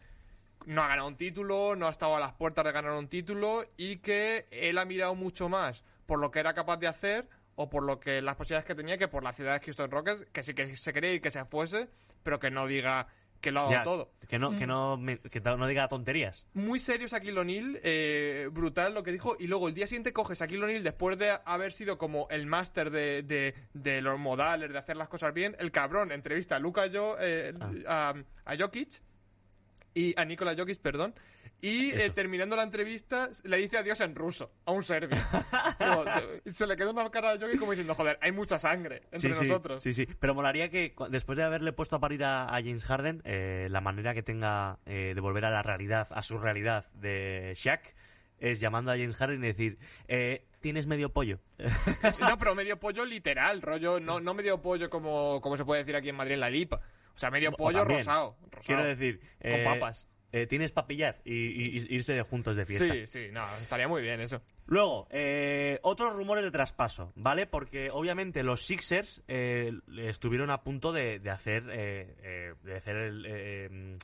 No ha ganado un título, no ha estado a las puertas de ganar un título y que él ha mirado mucho más por lo que era capaz de hacer o por lo que las posibilidades que tenía que por la ciudad de Houston Rockets, que sí que se quería ir, que se fuese, pero que no diga que lo ha dado Ya, todo. Que no, que no, me- que no diga tonterías. muy serio Shaquille O'Neal, eh, brutal lo que dijo, y luego el día siguiente coge Shaquille O'Neal después de haber sido como el máster de, de, de los modales, de hacer las cosas bien, el cabrón entrevista a Luka Jo, eh, a, a Jokic, y a Nikola Jokic, perdón, Y eh, terminando la entrevista, le dice adiós en ruso, a un serbio. Como, se, se le queda una cara de Yogi como diciendo, joder, hay mucha sangre entre sí, nosotros. Sí, sí. Pero molaría que después de haberle puesto a parir a, a James Harden, eh, la manera que tenga eh, de volver a la realidad, a su realidad de Shaq, es llamando a James Harden y decir, eh, tienes medio pollo. No, pero medio pollo literal, rollo, no, no medio pollo como, como se puede decir aquí en Madrid en la lipa. O sea, medio O pollo también, rosado, rosado. Quiero decir, Con eh, papas. Eh, tienes para pillar y, y- y irse de juntos de fiesta. Sí, sí, no, estaría muy bien eso. Luego, eh, otros rumores de traspaso, ¿vale? Porque obviamente los Sixers eh, estuvieron a punto de, de hacer, eh, eh, de hacer el,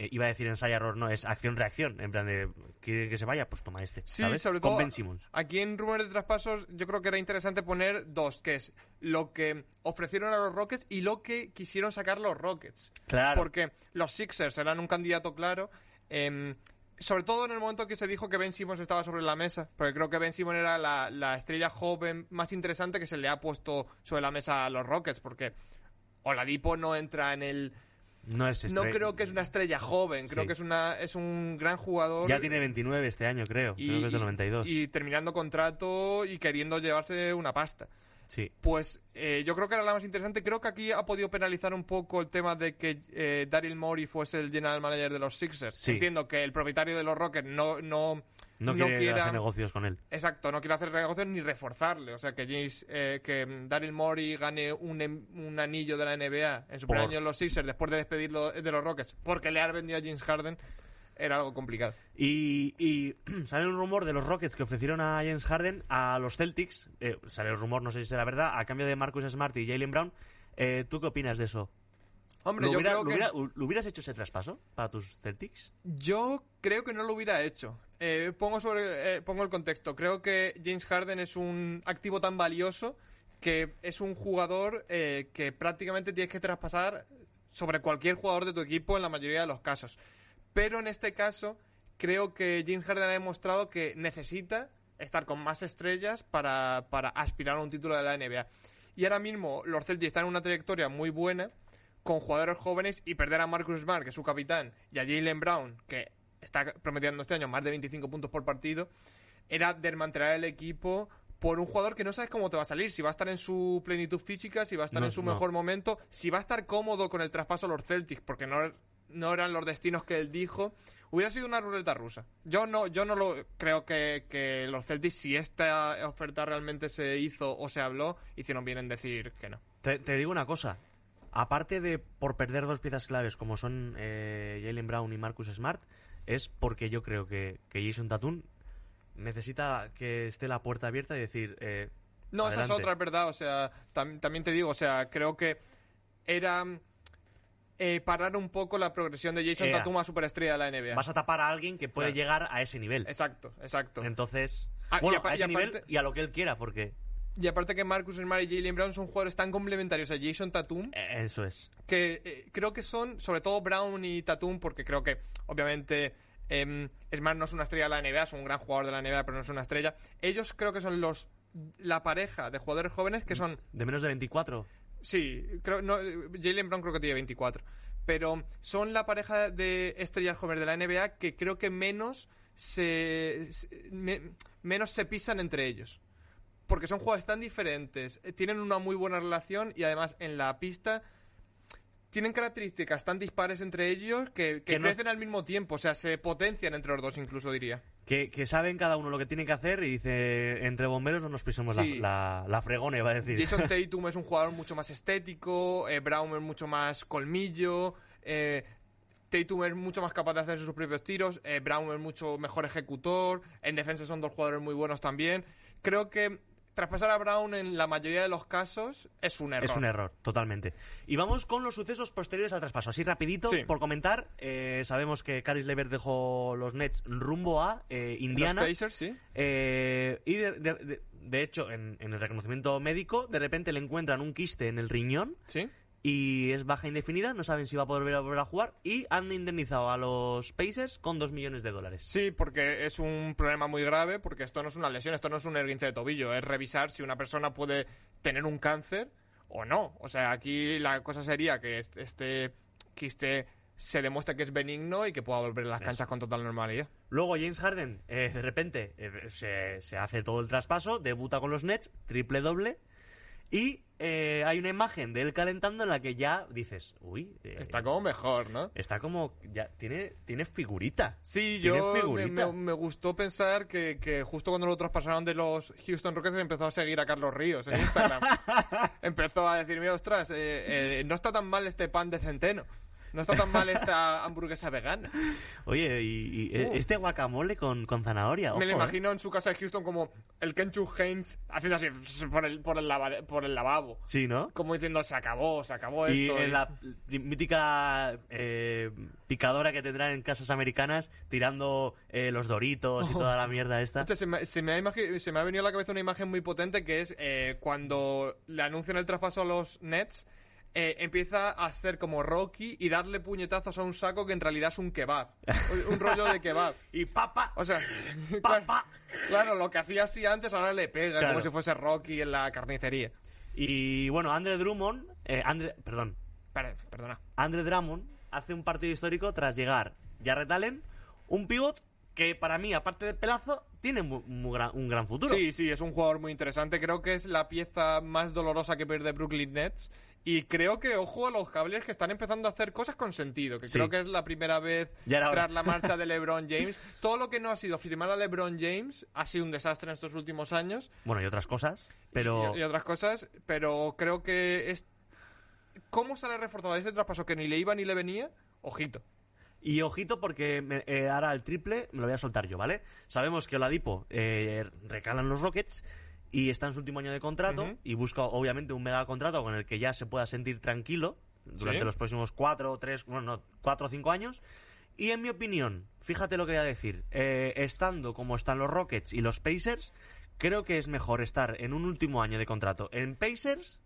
eh, iba a decir ensayo error, no, es acción-reacción, en plan de, ¿quiere que se vaya? Pues toma este, Sí, ¿sabes? sobre Con todo Ben Simmons. aquí en rumores de traspasos yo creo que era interesante poner dos, que es lo que ofrecieron a los Rockets y lo que quisieron sacar los Rockets. Claro. Porque los Sixers eran un candidato claro, em, sobre todo en el momento que se dijo que Ben Simmons estaba sobre la mesa, porque creo que Ben Simmons era la, la estrella joven más interesante que se le ha puesto sobre la mesa a los Rockets, porque Oladipo no entra en el... No es No creo que es una estrella joven, creo Sí. que es, una, es un gran jugador. Ya tiene 29 este año, creo. creo que es del 92. y terminando contrato y queriendo llevarse una pasta. Sí. Pues eh, yo creo que era la más interesante. Creo que aquí ha podido penalizar un poco el tema de que eh, Daryl Morey fuese el general manager de los Sixers. Sí. Entiendo que el propietario de los Rockets no, no, No, quiere hacer negocios con él. Exacto, no quiere hacer negocios ni reforzarle. O sea, que James, eh, que Daryl Morey gane un, em- un anillo de la NBA en su Por- primer año en los Sixers después de despedirlo de los Rockets porque le ha vendido a James Harden era algo complicado. Y, y sale un rumor de los Rockets que ofrecieron a James Harden a los Celtics. eh, sale el rumor, no sé si será verdad, a cambio de Marcus Smart y Jalen Brown. Eh, ¿Tú qué opinas de eso? Hombre, ¿Lo, yo hubiera- creo lo que... hubiera- ¿Lo hubieras hecho ese traspaso para tus Celtics? Yo creo que no lo hubiera hecho. Eh, pongo, sobre, eh, pongo el contexto. Creo que James Harden es un activo tan valioso que es un jugador eh, que prácticamente tienes que traspasar sobre cualquier jugador de tu equipo en la mayoría de los casos. Pero en este caso, creo que James Harden ha demostrado que necesita estar con más estrellas para, para aspirar a un título de la NBA. Y ahora mismo los Celtics están en una trayectoria muy buena con jugadores jóvenes y perder a Marcus Smart, que es su capitán, y a Jalen Brown, que está prometiendo este año más de 25 puntos por partido, era desmantelar el equipo por un jugador que no sabes cómo te va a salir, si va a estar en su plenitud física, si va a estar No, en su no. mejor momento, si va a estar cómodo con el traspaso a los Celtics, porque no, no eran los destinos que él dijo. Hubiera sido una ruleta rusa. Yo no, yo no lo creo que, que los Celtics, si esta oferta realmente se hizo o se habló, hicieron bien en decir que no. Te, te digo una cosa. Aparte de por perder dos piezas claves como son eh, Jalen Brown y Marcus Smart, es porque yo creo que, que Jason Tatum necesita que esté la puerta abierta y decir... eh, No, esa es otra, es verdad. O sea, tam- también te digo, o sea, creo que era eh, parar un poco la progresión de Jason Ea. Tatum a superestrella de la NBA. Vas a tapar a alguien que puede Claro. llegar a ese nivel. Exacto, exacto. Entonces, Ah, y bueno, apa- a ese y nivel aparte- y a lo que él quiera, porque Y aparte que Marcus Smart y Jalen Brown son jugadores tan complementarios a Jason Tatum eh, eso es. que eh, creo que son, sobre todo Brown y Tatum, porque creo que obviamente em, Smart no es una estrella de la NBA, es un gran jugador de la NBA, pero no es una estrella. Ellos creo que son los la pareja de jugadores jóvenes que son De menos de 24. Sí, creo, no, Jalen Brown creo que tiene 24. Pero son la pareja de estrellas jóvenes de la NBA que creo que menos se, se- me- menos se pisan entre ellos. Porque son jugadores tan diferentes, eh, tienen una muy buena relación y además en la pista tienen características tan dispares entre ellos que, que Que no- crecen al mismo tiempo. O sea, se potencian entre los dos incluso diría. Que, que saben cada uno lo que tiene que hacer y dice, entre bomberos no nos pisemos la- Sí. la, la, fregona, iba a decir. Jason Tatum es un jugador mucho más estético, eh, Brown es mucho más colmillo, eh, Tatum es mucho más capaz de hacer sus propios tiros, eh, Brown es mucho mejor ejecutor, en defensa son dos jugadores muy buenos también. Creo que traspasar a Brown en la mayoría de los casos es un error. Es un error, totalmente. Y vamos con los sucesos posteriores al traspaso. Así rapidito, Sí. por comentar, eh, sabemos que Caris Lever dejó los Nets rumbo a eh, Los Indiana. Pacers, sí. Eh, y de, de- de- de hecho, en, en el reconocimiento médico, de repente le encuentran un quiste en el riñón Sí. Y es baja indefinida, no saben si va a poder volver a, jugar y han indemnizado a los Pacers con 2 millones de dólares. Sí, porque es un problema muy grave, porque esto no es una lesión, esto no es un esguince de tobillo, es revisar si una persona puede tener un cáncer o no. O sea, aquí la cosa sería que est- este quiste se demuestre que es benigno y que pueda volver a las Eso. canchas con total normalidad. Luego James Harden, eh, de repente, eh, se, se hace todo el traspaso, debuta con los Nets, triple doble, y eh, hay una imagen de él calentando en la que ya dices, uy, eh, Está como mejor, ¿no? está como, ya tiene, tiene figurita. Sí, Tiene yo me, figurita. me- me gustó pensar que, que justo cuando lo traspasaron de los Houston Rockets empezó a seguir a Carlos Ríos en Instagram. empezó a decir, mira, ostras, eh, eh, no está tan mal este pan de centeno. No está tan mal esta hamburguesa vegana. Oye, y, y, eh, Uh. este guacamole con, con zanahoria, Me lo ojo, eh. imagino en su casa de Houston como el Kenchu Haynes haciendo así por el, por el, lava- por el lavabo. Sí, ¿no? Como diciendo, se acabó, se acabó Y esto. en y- la mítica eh, picadora que tendrán en casas americanas tirando eh, los doritos y toda la mierda esta. Hostia, se, me, se me ha se me ha venido a la cabeza una imagen muy potente que es eh, cuando le anuncian el traspaso a los Nets, eh, empieza a hacer como Rocky y darle puñetazos a un saco que en realidad es un kebab. Un- rollo de kebab. Y papa, O sea, papa. claro, claro, lo que hacía así antes ahora le pega, Claro. como si fuese Rocky en la carnicería. Y bueno, Andre Drummond, eh, Andre, perdón, Per- Perdona. Andre Drummond hace un partido histórico tras llegar Jarrett Allen, un pivot que para mí, aparte de pelazo, tiene mu- mu gran- un gran futuro. Sí, sí, es un jugador muy interesante. Creo que es la pieza más dolorosa que pierde Brooklyn Nets. Y creo que, ojo a los Cavaliers que están empezando a hacer cosas con sentido. Que Sí. creo que es la primera vez hora. tras la marcha de LeBron James. Todo lo que no ha sido firmar a LeBron James ha sido un desastre en estos últimos años. Bueno, y otras cosas, pero... Y, y otras cosas. Pero creo que es. ¿Cómo sale reforzado este traspaso que ni le iba ni le venía? Ojito. Y ojito porque me- eh, ahora el triple me lo voy a soltar yo, ¿vale? Sabemos que Oladipo eh, recala en los Rockets y está en su último año de contrato y busca obviamente un mega contrato con el que ya se pueda sentir tranquilo durante Sí. los próximos cuatro, tres, bueno, no, cuatro o cinco años. Y en mi opinión, fíjate lo que voy a decir, eh, estando como están los Rockets y los Pacers, creo que es mejor estar en un último año de contrato en Pacers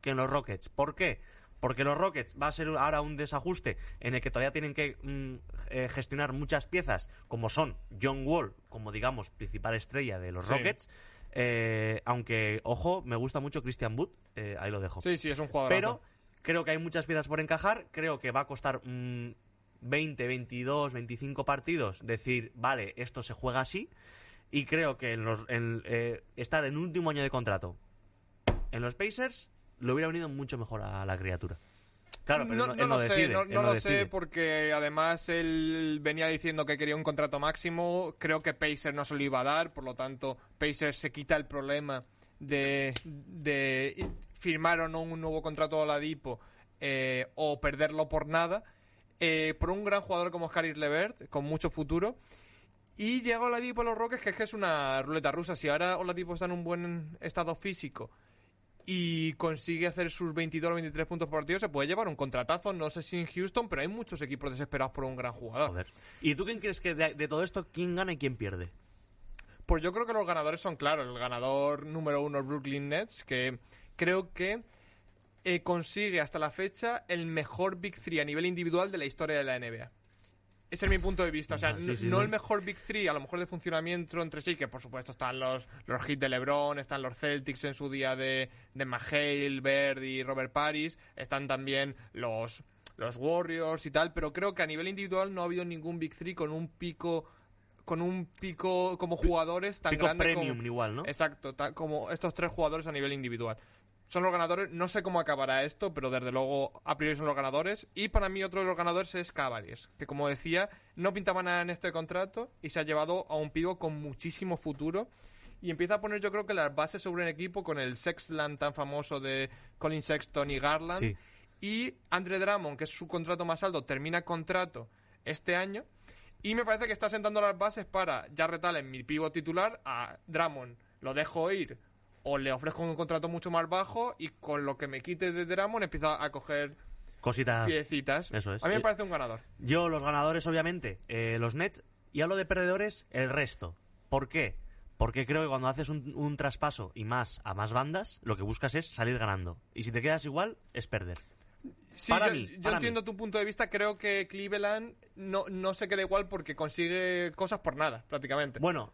que en los Rockets. ¿Por qué? Porque los Rockets va a ser ahora un desajuste en el que todavía tienen que mm, eh, gestionar muchas piezas, como son John Wall, como digamos, principal estrella de los Sí. Rockets. Eh, aunque, ojo, me gusta mucho Christian Wood, eh, ahí lo dejo. Sí, sí, es un jugador. Pero creo que hay muchas piezas por encajar. Creo que va a costar mm, 20, 22, 25 partidos decir, vale, esto se juega así. Y creo que en los, en, eh, estar en último año de contrato en los Pacers le hubiera venido mucho mejor a la criatura. Claro, pero no, él no lo sé, no, él no lo decide. sé porque además él venía diciendo que quería un contrato máximo. Creo que Pacer no se lo iba a dar, por lo tanto, Pacer se quita el problema de, de firmar o no un nuevo contrato a Oladipo eh, o perderlo por nada. Eh, por un gran jugador como Caris Levert, con mucho futuro. Y llega Oladipo a los Rockets, que es que es una ruleta rusa. Si ahora Oladipo está en un buen estado físico y consigue hacer sus 22 o 23 puntos por partido, se puede llevar un contratazo. No sé si en Houston, pero hay muchos equipos desesperados por un gran jugador. Joder. ¿Y tú quién crees que de, de todo esto, quién gana y quién pierde? Pues yo creo que los ganadores son claros. El ganador número uno, Brooklyn Nets, que creo que eh, consigue hasta la fecha el mejor Big Three a nivel individual de la historia de la NBA. Ese es mi punto de vista. O sea, Sí, n- sí, no no. el mejor Big Three, a lo mejor de funcionamiento entre sí, que por supuesto están los, los hits de LeBron, están los Celtics en su día de, de McHale, Bird y Robert Paris, están también los, los Warriors y tal, pero creo que a nivel individual no ha habido ningún Big Three con un pico con un pico como jugadores tan Pico grande premium como, igual, ¿no? Exacto, ta- como estos tres jugadores a nivel individual. Son los ganadores, no sé cómo acabará esto, pero desde luego a priori son los ganadores. Y para mí otro de los ganadores es Cavaliers, que como decía, no pintaba nada en este contrato y se ha llevado a un pivo con muchísimo futuro. Y empieza a poner yo creo que las bases sobre un equipo con el Sexland tan famoso de Colin Sexton y Garland. Sí. Y Andre Drummond, que es su contrato más alto, termina contrato este año. Y me parece que está sentando las bases para Jarrett Allen, mi pivo titular, a Drummond lo dejo ir o le ofrezco un contrato mucho más bajo y con lo que me quite de Drummond empiezo a coger Cositas. piecitas. Eso es. A mí me Eh, parece un ganador. Yo, los ganadores, obviamente, eh, los Nets. Y hablo de perdedores, el resto. ¿Por qué? Porque creo que cuando haces un, un traspaso y más a más bandas, lo que buscas es salir ganando. Y si te quedas igual, es perder. Sí, para yo, mí, yo para entiendo mí. tu punto de vista. Creo que Cleveland no, no se queda igual porque consigue cosas por nada, prácticamente. Bueno,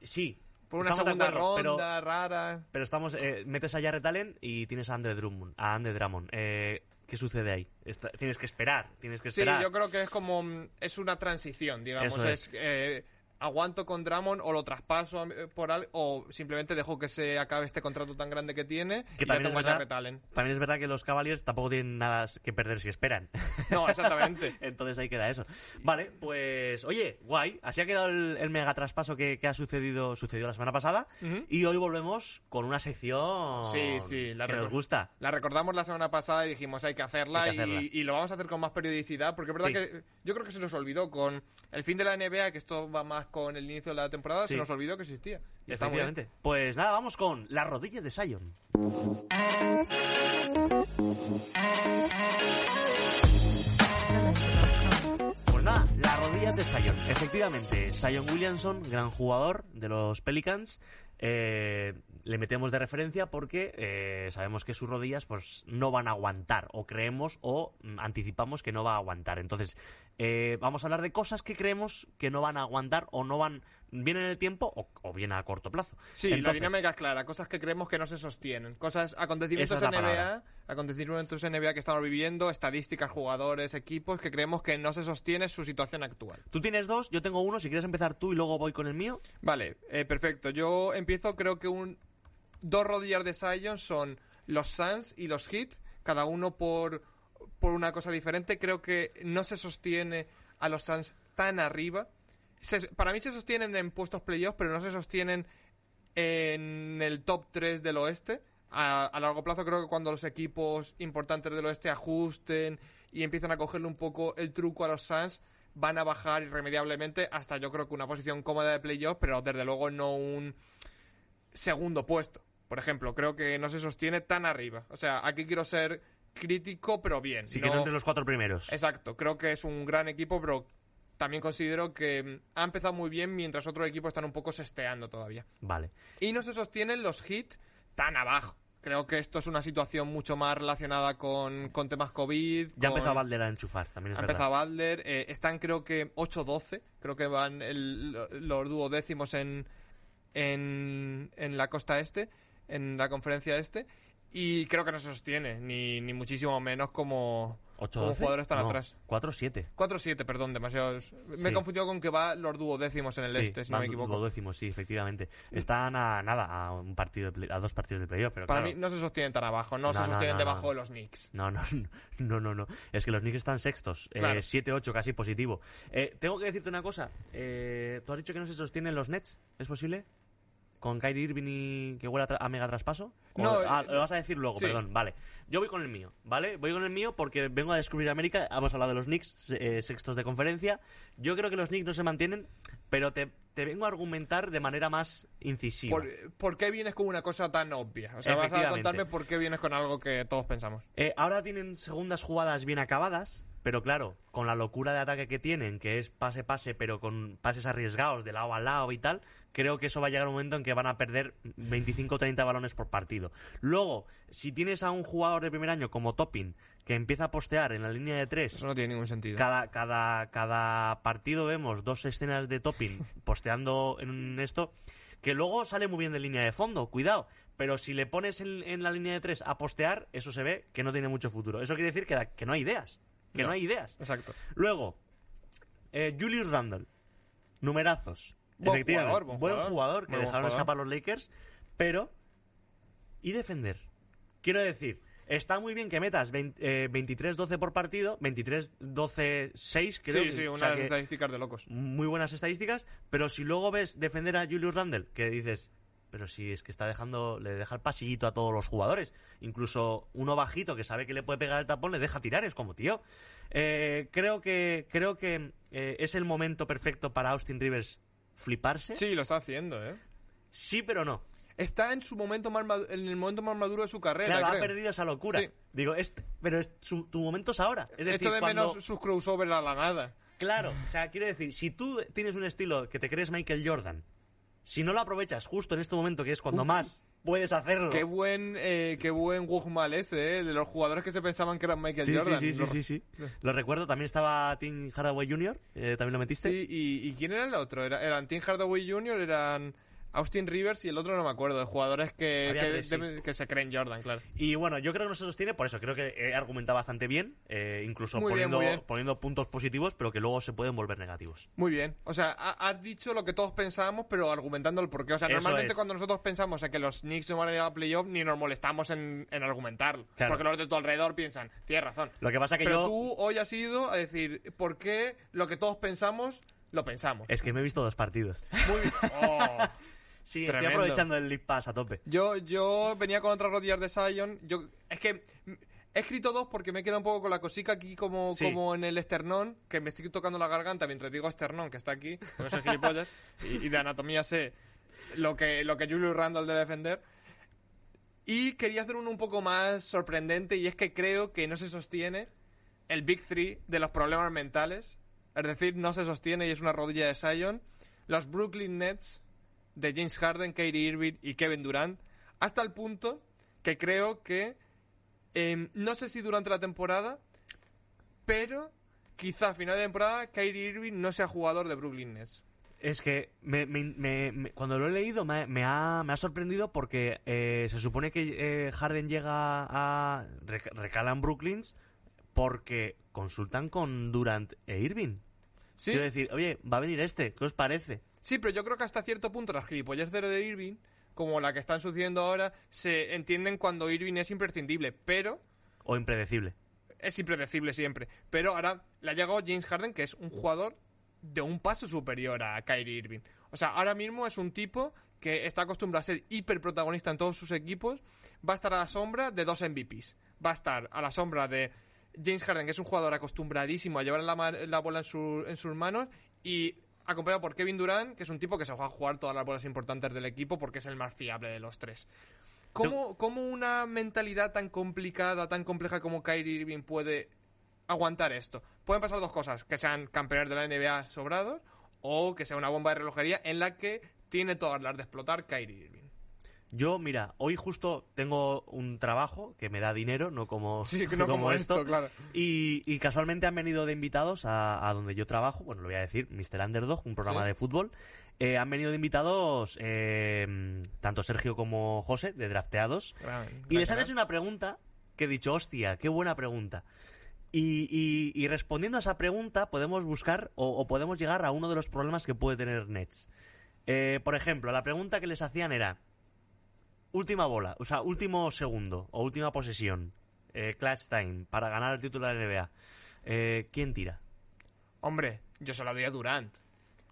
sí. Por una segunda acuerdo, pero- ronda rara. Pero estamos, eh, metes a Jarrett Allen y tienes a Andre Drummond. A Andre Drummond. Eh, ¿Qué sucede ahí? Está- tienes que esperar, tienes que Sí, esperar. yo creo que es como. mm, Es una transición, digamos. Eso es. eh, aguanto con Drummond o lo traspaso eh, por al, o simplemente dejo que se acabe este contrato tan grande que tiene Que y también es verdad-. También es verdad que los Cavaliers tampoco tienen nada que perder si esperan. No, exactamente. Entonces ahí queda eso. Vale, pues oye, guay. Así ha quedado el, el mega traspaso que, que ha sucedido, sucedió la semana pasada. Ujú. Y hoy volvemos con una sección Sí, sí, la que nos gusta. La recordamos la semana pasada y dijimos hay que hacerla, Hay que hacerla. Y, y lo vamos a hacer con más periodicidad porque es verdad Sí. que yo creo que se nos olvidó con el fin de la NBA, que esto va más con el inicio de la temporada, Sí. se nos olvidó que existía. Y. Efectivamente. Pues nada, vamos con las rodillas de Sion. Pues nada, las rodillas de Sion. Efectivamente, Sion Williamson, gran jugador de los Pelicans. Eh, le metemos de referencia porque eh, sabemos que sus rodillas pues no van a aguantar o creemos o mm, anticipamos que no va a aguantar. Entonces eh, vamos a hablar de cosas que creemos que no van a aguantar o no van bien en el tiempo o, o bien a corto plazo Sí, la dinámica es clara, cosas que creemos que no se sostienen, cosas, acontecimientos es NBA, palabra. acontecimientos NBA que estamos viviendo, estadísticas, jugadores, equipos que creemos que no se sostiene su situación actual. Tú tienes dos, yo tengo uno. Si quieres empezar tú y luego voy con el mío. Vale, eh, perfecto. Yo empiezo, creo que un dos rodillas de Sion son los Suns y los Heat, cada uno por, por una cosa diferente. Creo que no se sostiene a los Suns tan arriba. Se- para mí se sostienen en puestos playoffs, pero no se sostienen en el top 3 del oeste. A, a largo plazo creo que cuando los equipos importantes del oeste ajusten y empiezan a cogerle un poco el truco a los Suns, van a bajar irremediablemente hasta yo creo que una posición cómoda de playoff, pero desde luego no un segundo puesto. Por ejemplo, creo que no se sostiene tan arriba. O sea, aquí quiero ser crítico, pero bien. Sí, que no entre los cuatro primeros. Exacto, creo que es un gran equipo, pero también considero que mm, ha empezado muy bien mientras otros equipos están un poco sesteando todavía. Vale. Y no se sostienen los hits tan abajo. Creo que esto es una situación mucho más relacionada con, con temas COVID. Ya con- empezó a Valder a enchufar, también es ha verdad. empezado Butler. eh, están creo que 8-12. Creo que van el- los duodécimos en, en, en la costa este, en la conferencia este. Y creo que no se sostiene, ni, ni muchísimo menos como, ¿Ocho, como doce? jugadores están No, atrás. 4-7. 4-7, perdón, demasiados. Me Sí. he confundido con que va los duodécimos en el Sí, este, si no me equivoco. Lo décimo, sí, efectivamente. Están a nada, a un partido de play- a dos partidos de playoff, pero Para claro, mí no se sostienen tan abajo, no, No, se sostienen debajo de los Knicks. No, no, no, no, no. Es que los Knicks están sextos. eh, Claro. 7-8, casi positivo. Eh, tengo que decirte una cosa. Eh, ¿Tú has dicho que no se sostienen los Nets? ¿Es posible? ¿Con Kyrie Irving y que huele a, a mega traspaso? ¿O- No, ah, eh, lo vas a decir luego, sí. perdón. Vale. Yo voy con el mío, ¿vale? Voy con el mío porque vengo a descubrir América. Hemos hablado de los Knicks, eh, sextos de conferencia. Yo creo que los Knicks no se mantienen, pero te, te vengo a argumentar de manera más incisiva. ¿Por, por qué vienes con una cosa tan obvia? O sea, vas a contarme por qué vienes con algo que todos pensamos. Eh, ahora tienen segundas jugadas bien acabadas, pero claro, con la locura de ataque que tienen, que es pase-pase, pero con pases arriesgados de lado a lado y tal, creo que eso va a llegar un momento en que van a perder 25 o 30 balones por partido. Luego, si tienes a un jugador de primer año como Topping, que empieza a postear en la línea de tres Eso no tiene ningún sentido. cada, cada, cada partido vemos dos escenas de topping posteando en esto, que luego sale muy bien de línea de fondo, cuidado. Pero si le pones en, en la línea de tres a postear, eso se ve que no tiene mucho futuro. Eso quiere decir que, que no hay ideas. Que no, No. hay ideas. Exacto. Luego, eh, Julius Randle. Numerazos. Buen Efectivamente, jugador, buen jugador. que dejaron jugador. escapar los Lakers. Pero. ¿Y defender? Quiero decir, está muy bien que metas 20, eh, 23-12 por partido, 23-12-6, creo. Sí, sí, o unas sea que estadísticas de locos. muy buenas estadísticas, pero si luego ves defender a Julius Randle, que dices, pero si es que está dejando, le deja el pasillito a todos los jugadores, incluso uno bajito que sabe que le puede pegar el tapón, le deja tirar, es como tío. Eh, creo que, creo que eh, es el momento perfecto para Austin Rivers fliparse. Sí, lo está haciendo, ¿eh? Sí, pero no. Está en su momento más madu- en el momento más maduro de su carrera, Claro, ha perdido esa locura. Sí. Digo, es, pero es su- tu momento es ahora. Es decir, Echo de cuando- menos sus crossovers a la nada. Claro, o sea, quiero decir, si tú tienes un estilo que te crees Michael Jordan, si no lo aprovechas justo en este momento que es cuando Uh, más puedes hacerlo. Qué buen, eh, qué buen Wugmal ese, ¿eh? De los jugadores que se pensaban que eran Michael Sí, Jordan. sí, sí, sí, Lo- sí, sí. Lo recuerdo, también estaba Tim Hardaway Jr., eh, también lo metiste. Sí, y, ¿y quién era el otro? Era- eran Tim Hardaway Jr., eran Austin Rivers y el otro no me acuerdo, de jugadores que, que, tres, sí. deben- que se creen Jordan, claro. Y bueno, yo creo que no se sostiene por eso. Creo que he argumentado bastante bien, eh, incluso Muy poniendo, bien. poniendo puntos positivos, pero que luego se pueden volver negativos. Muy bien. O sea, ha- has dicho lo que todos pensábamos, pero argumentando el porqué. O sea, Eso normalmente es. cuando nosotros pensamos en que los Knicks no van a ir a playoff, ni nos molestamos en, en argumentarlo. Claro. Porque los de tu alrededor piensan, tienes razón. Lo que pasa que pero yo... tú hoy has ido a decir, ¿por qué lo que todos pensamos, lo pensamos? Es que me he visto dos partidos. Muy bien. Oh. Sí, Tremendo. estoy aprovechando el League Pass a tope. Yo, yo venía con otras rodillas de Sion. Yo, es que he escrito dos porque me queda un poco con la cosica aquí como, Sí. como en el esternón, que me estoy tocando la garganta mientras digo esternón, que está aquí, no soy gilipollas, y, y de anatomía sé lo que, lo que Julius Randall debe defender. Y quería hacer uno un poco más sorprendente, y es que creo que no se sostiene el Big Three de los problemas mentales. Es decir, no se sostiene y es una rodilla de Sion. Los Brooklyn Nets de James Harden, Kyrie Irving y Kevin Durant. Hasta el punto que creo que, eh, no sé si durante la temporada, pero quizá a final de temporada Kyrie Irving no sea jugador de Brooklyn Nets. Es que me- me- me- me- cuando lo he leído ha, me ha sorprendido porque eh, se supone que eh, Harden llega a... rec- recala en Brooklyn porque consultan con Durant e Irving. ¿Sí? Quiero decir, oye, va a venir este, ¿qué os parece? Sí, pero yo creo que hasta cierto punto las gilipollas de Irving, como la que están sucediendo ahora, se entienden cuando Irving es imprescindible, pero O impredecible. es impredecible siempre. Pero ahora le ha llegado James Harden, que es un jugador de un paso superior a Kyrie Irving. O sea, ahora mismo es un tipo que está acostumbrado a ser hiperprotagonista en todos sus equipos. Va a estar a la sombra de dos MVPs. Va a estar a la sombra de James Harden, que es un jugador acostumbradísimo a llevar la, la bola en, su- en sus manos. Y acompañado por Kevin Durant, que es un tipo que se va a jugar todas las bolas importantes del equipo porque es el más fiable de los tres. ¿Cómo, cómo una mentalidad tan complicada, tan compleja como Kyrie Irving puede aguantar esto? Pueden pasar dos cosas, que sean campeones de la NBA sobrados o que sea una bomba de relojería en la que tiene todas las de explotar Kyrie Irving. Yo, mira, hoy justo tengo un trabajo que me da dinero, no como, Sí, que no como esto, claro. Y, y casualmente han venido de invitados a, a donde yo trabajo, bueno, lo voy a decir, Mr. Underdog, un programa Sí. de fútbol. Eh, han venido de invitados eh, tanto Sergio como José, de Drafteados. Gran- Y gran les han hecho una pregunta que he dicho, hostia, qué buena pregunta. Y, y- y respondiendo a esa pregunta podemos buscar o, o podemos llegar a uno de los problemas que puede tener Nets. Eh, por ejemplo, la pregunta que les hacían era, última bola, o sea, último segundo o última posesión, eh, clutch time, para ganar el título de la NBA. Eh, ¿Quién tira? Hombre, yo se lo doy a Durant.